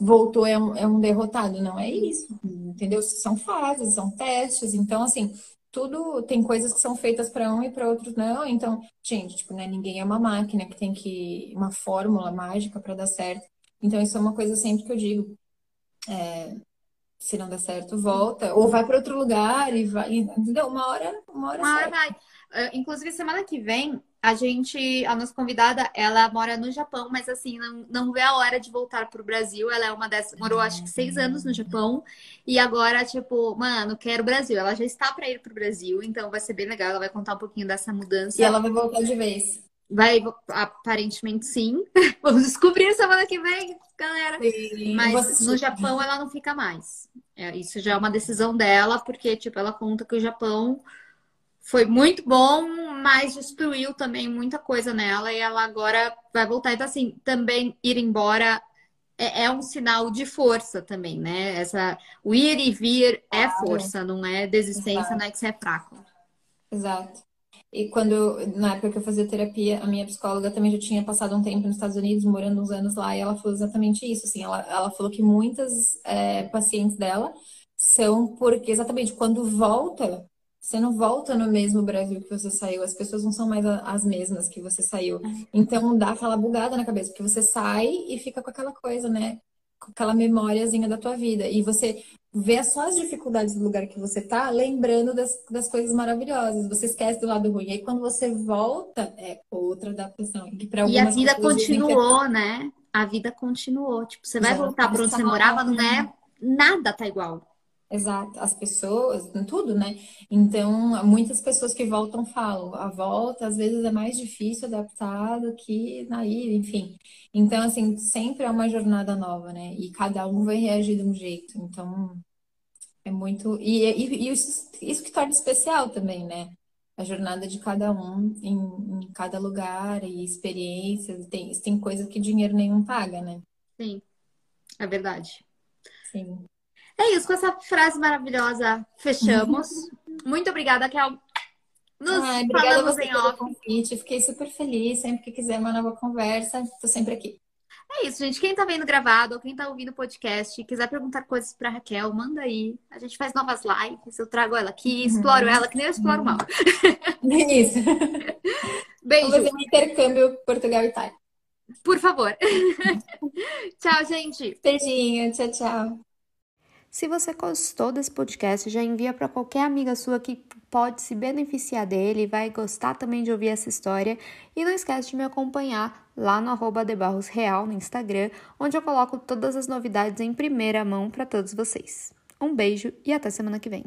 Speaker 2: voltou é um, é um derrotado. Não é isso, entendeu? São fases, são testes. Então, assim, tudo tem coisas que são feitas para um e para outros não. Então, gente, tipo, né, ninguém é uma máquina que tem que uma fórmula mágica para dar certo. Então, isso é uma coisa sempre que eu digo. É, se não der certo, volta ou vai para outro lugar e vai, entendeu? Uma hora, uma hora,
Speaker 1: uma hora vai. Uh, inclusive, semana que vem, a gente, a nossa convidada, ela mora no Japão, mas assim, não, não vê a hora de voltar pro Brasil. Ela é uma dessas, morou acho que seis anos no Japão. E agora, tipo, mano, quero o Brasil. Ela já está para ir pro Brasil, então vai ser bem legal. Ela vai contar um pouquinho dessa mudança.
Speaker 2: E ela vai voltar de vez.
Speaker 1: Vai, aparentemente sim. Vamos descobrir semana que vem, galera. Sim, Mas no Japão ela não fica mais. É, isso já é uma decisão dela, porque, tipo, ela conta que o Japão foi muito bom, mas destruiu também muita coisa nela e ela agora vai voltar. Então, assim, também ir embora é, é um sinal de força também, né? Essa, o ir e vir é força, não é desistência, Exato. não é que você é fraco.
Speaker 2: Exato. E quando, na época que eu fazia terapia, a minha psicóloga também já tinha passado um tempo nos Estados Unidos, morando uns anos lá, e ela falou exatamente isso, assim, ela, ela falou que muitas é, pacientes dela são porque exatamente quando volta, você não volta no mesmo Brasil que você saiu, as pessoas não são mais as mesmas que você saiu. Então dá aquela bugada na cabeça, porque você sai e fica com aquela coisa, né? Com aquela memóriazinha da tua vida. E você ver só as dificuldades do lugar que você tá, lembrando das, das coisas maravilhosas. Você esquece do lado ruim. E aí, quando você volta, é outra adaptação.
Speaker 1: Que e a vida continuou, é... né? A vida continuou. Tipo, você vai Já voltar para onde você morava, não é nada tá igual.
Speaker 2: Exato, as pessoas, tudo, né? Então, muitas pessoas que voltam falam, a volta às vezes é mais difícil adaptar do que na ida, enfim. Então, assim, sempre é uma jornada nova, né? E cada um vai reagir de um jeito. Então, é muito. E, e, e isso, isso que torna especial também, né? A jornada de cada um em, em cada lugar e experiências. Tem, tem coisa que dinheiro nenhum paga, né?
Speaker 1: Sim, é verdade.
Speaker 2: Sim.
Speaker 1: É isso, com essa frase maravilhosa, fechamos. Muito obrigada, Kel.
Speaker 2: Nos Ai, obrigada a você pelo convite. Fiquei super feliz. Sempre que quiser uma nova conversa, tô sempre aqui.
Speaker 1: É isso, gente. Quem tá vendo gravado ou quem tá ouvindo o podcast, quiser perguntar coisas pra Raquel, manda aí. A gente faz novas lives, eu trago ela aqui, exploro uhum. ela, que nem eu exploro mal.
Speaker 2: Isso. Beijo. Vamos fazer um intercâmbio Portugal e Itália.
Speaker 1: Por favor. tchau, gente.
Speaker 2: Beijinho. Tchau, tchau.
Speaker 1: Se você gostou desse podcast, já envia para qualquer amiga sua que pode se beneficiar dele e vai gostar também de ouvir essa história. E não esquece de me acompanhar lá no arroba Real no Instagram, onde eu coloco todas as novidades em primeira mão para todos vocês. Um beijo e até semana que vem.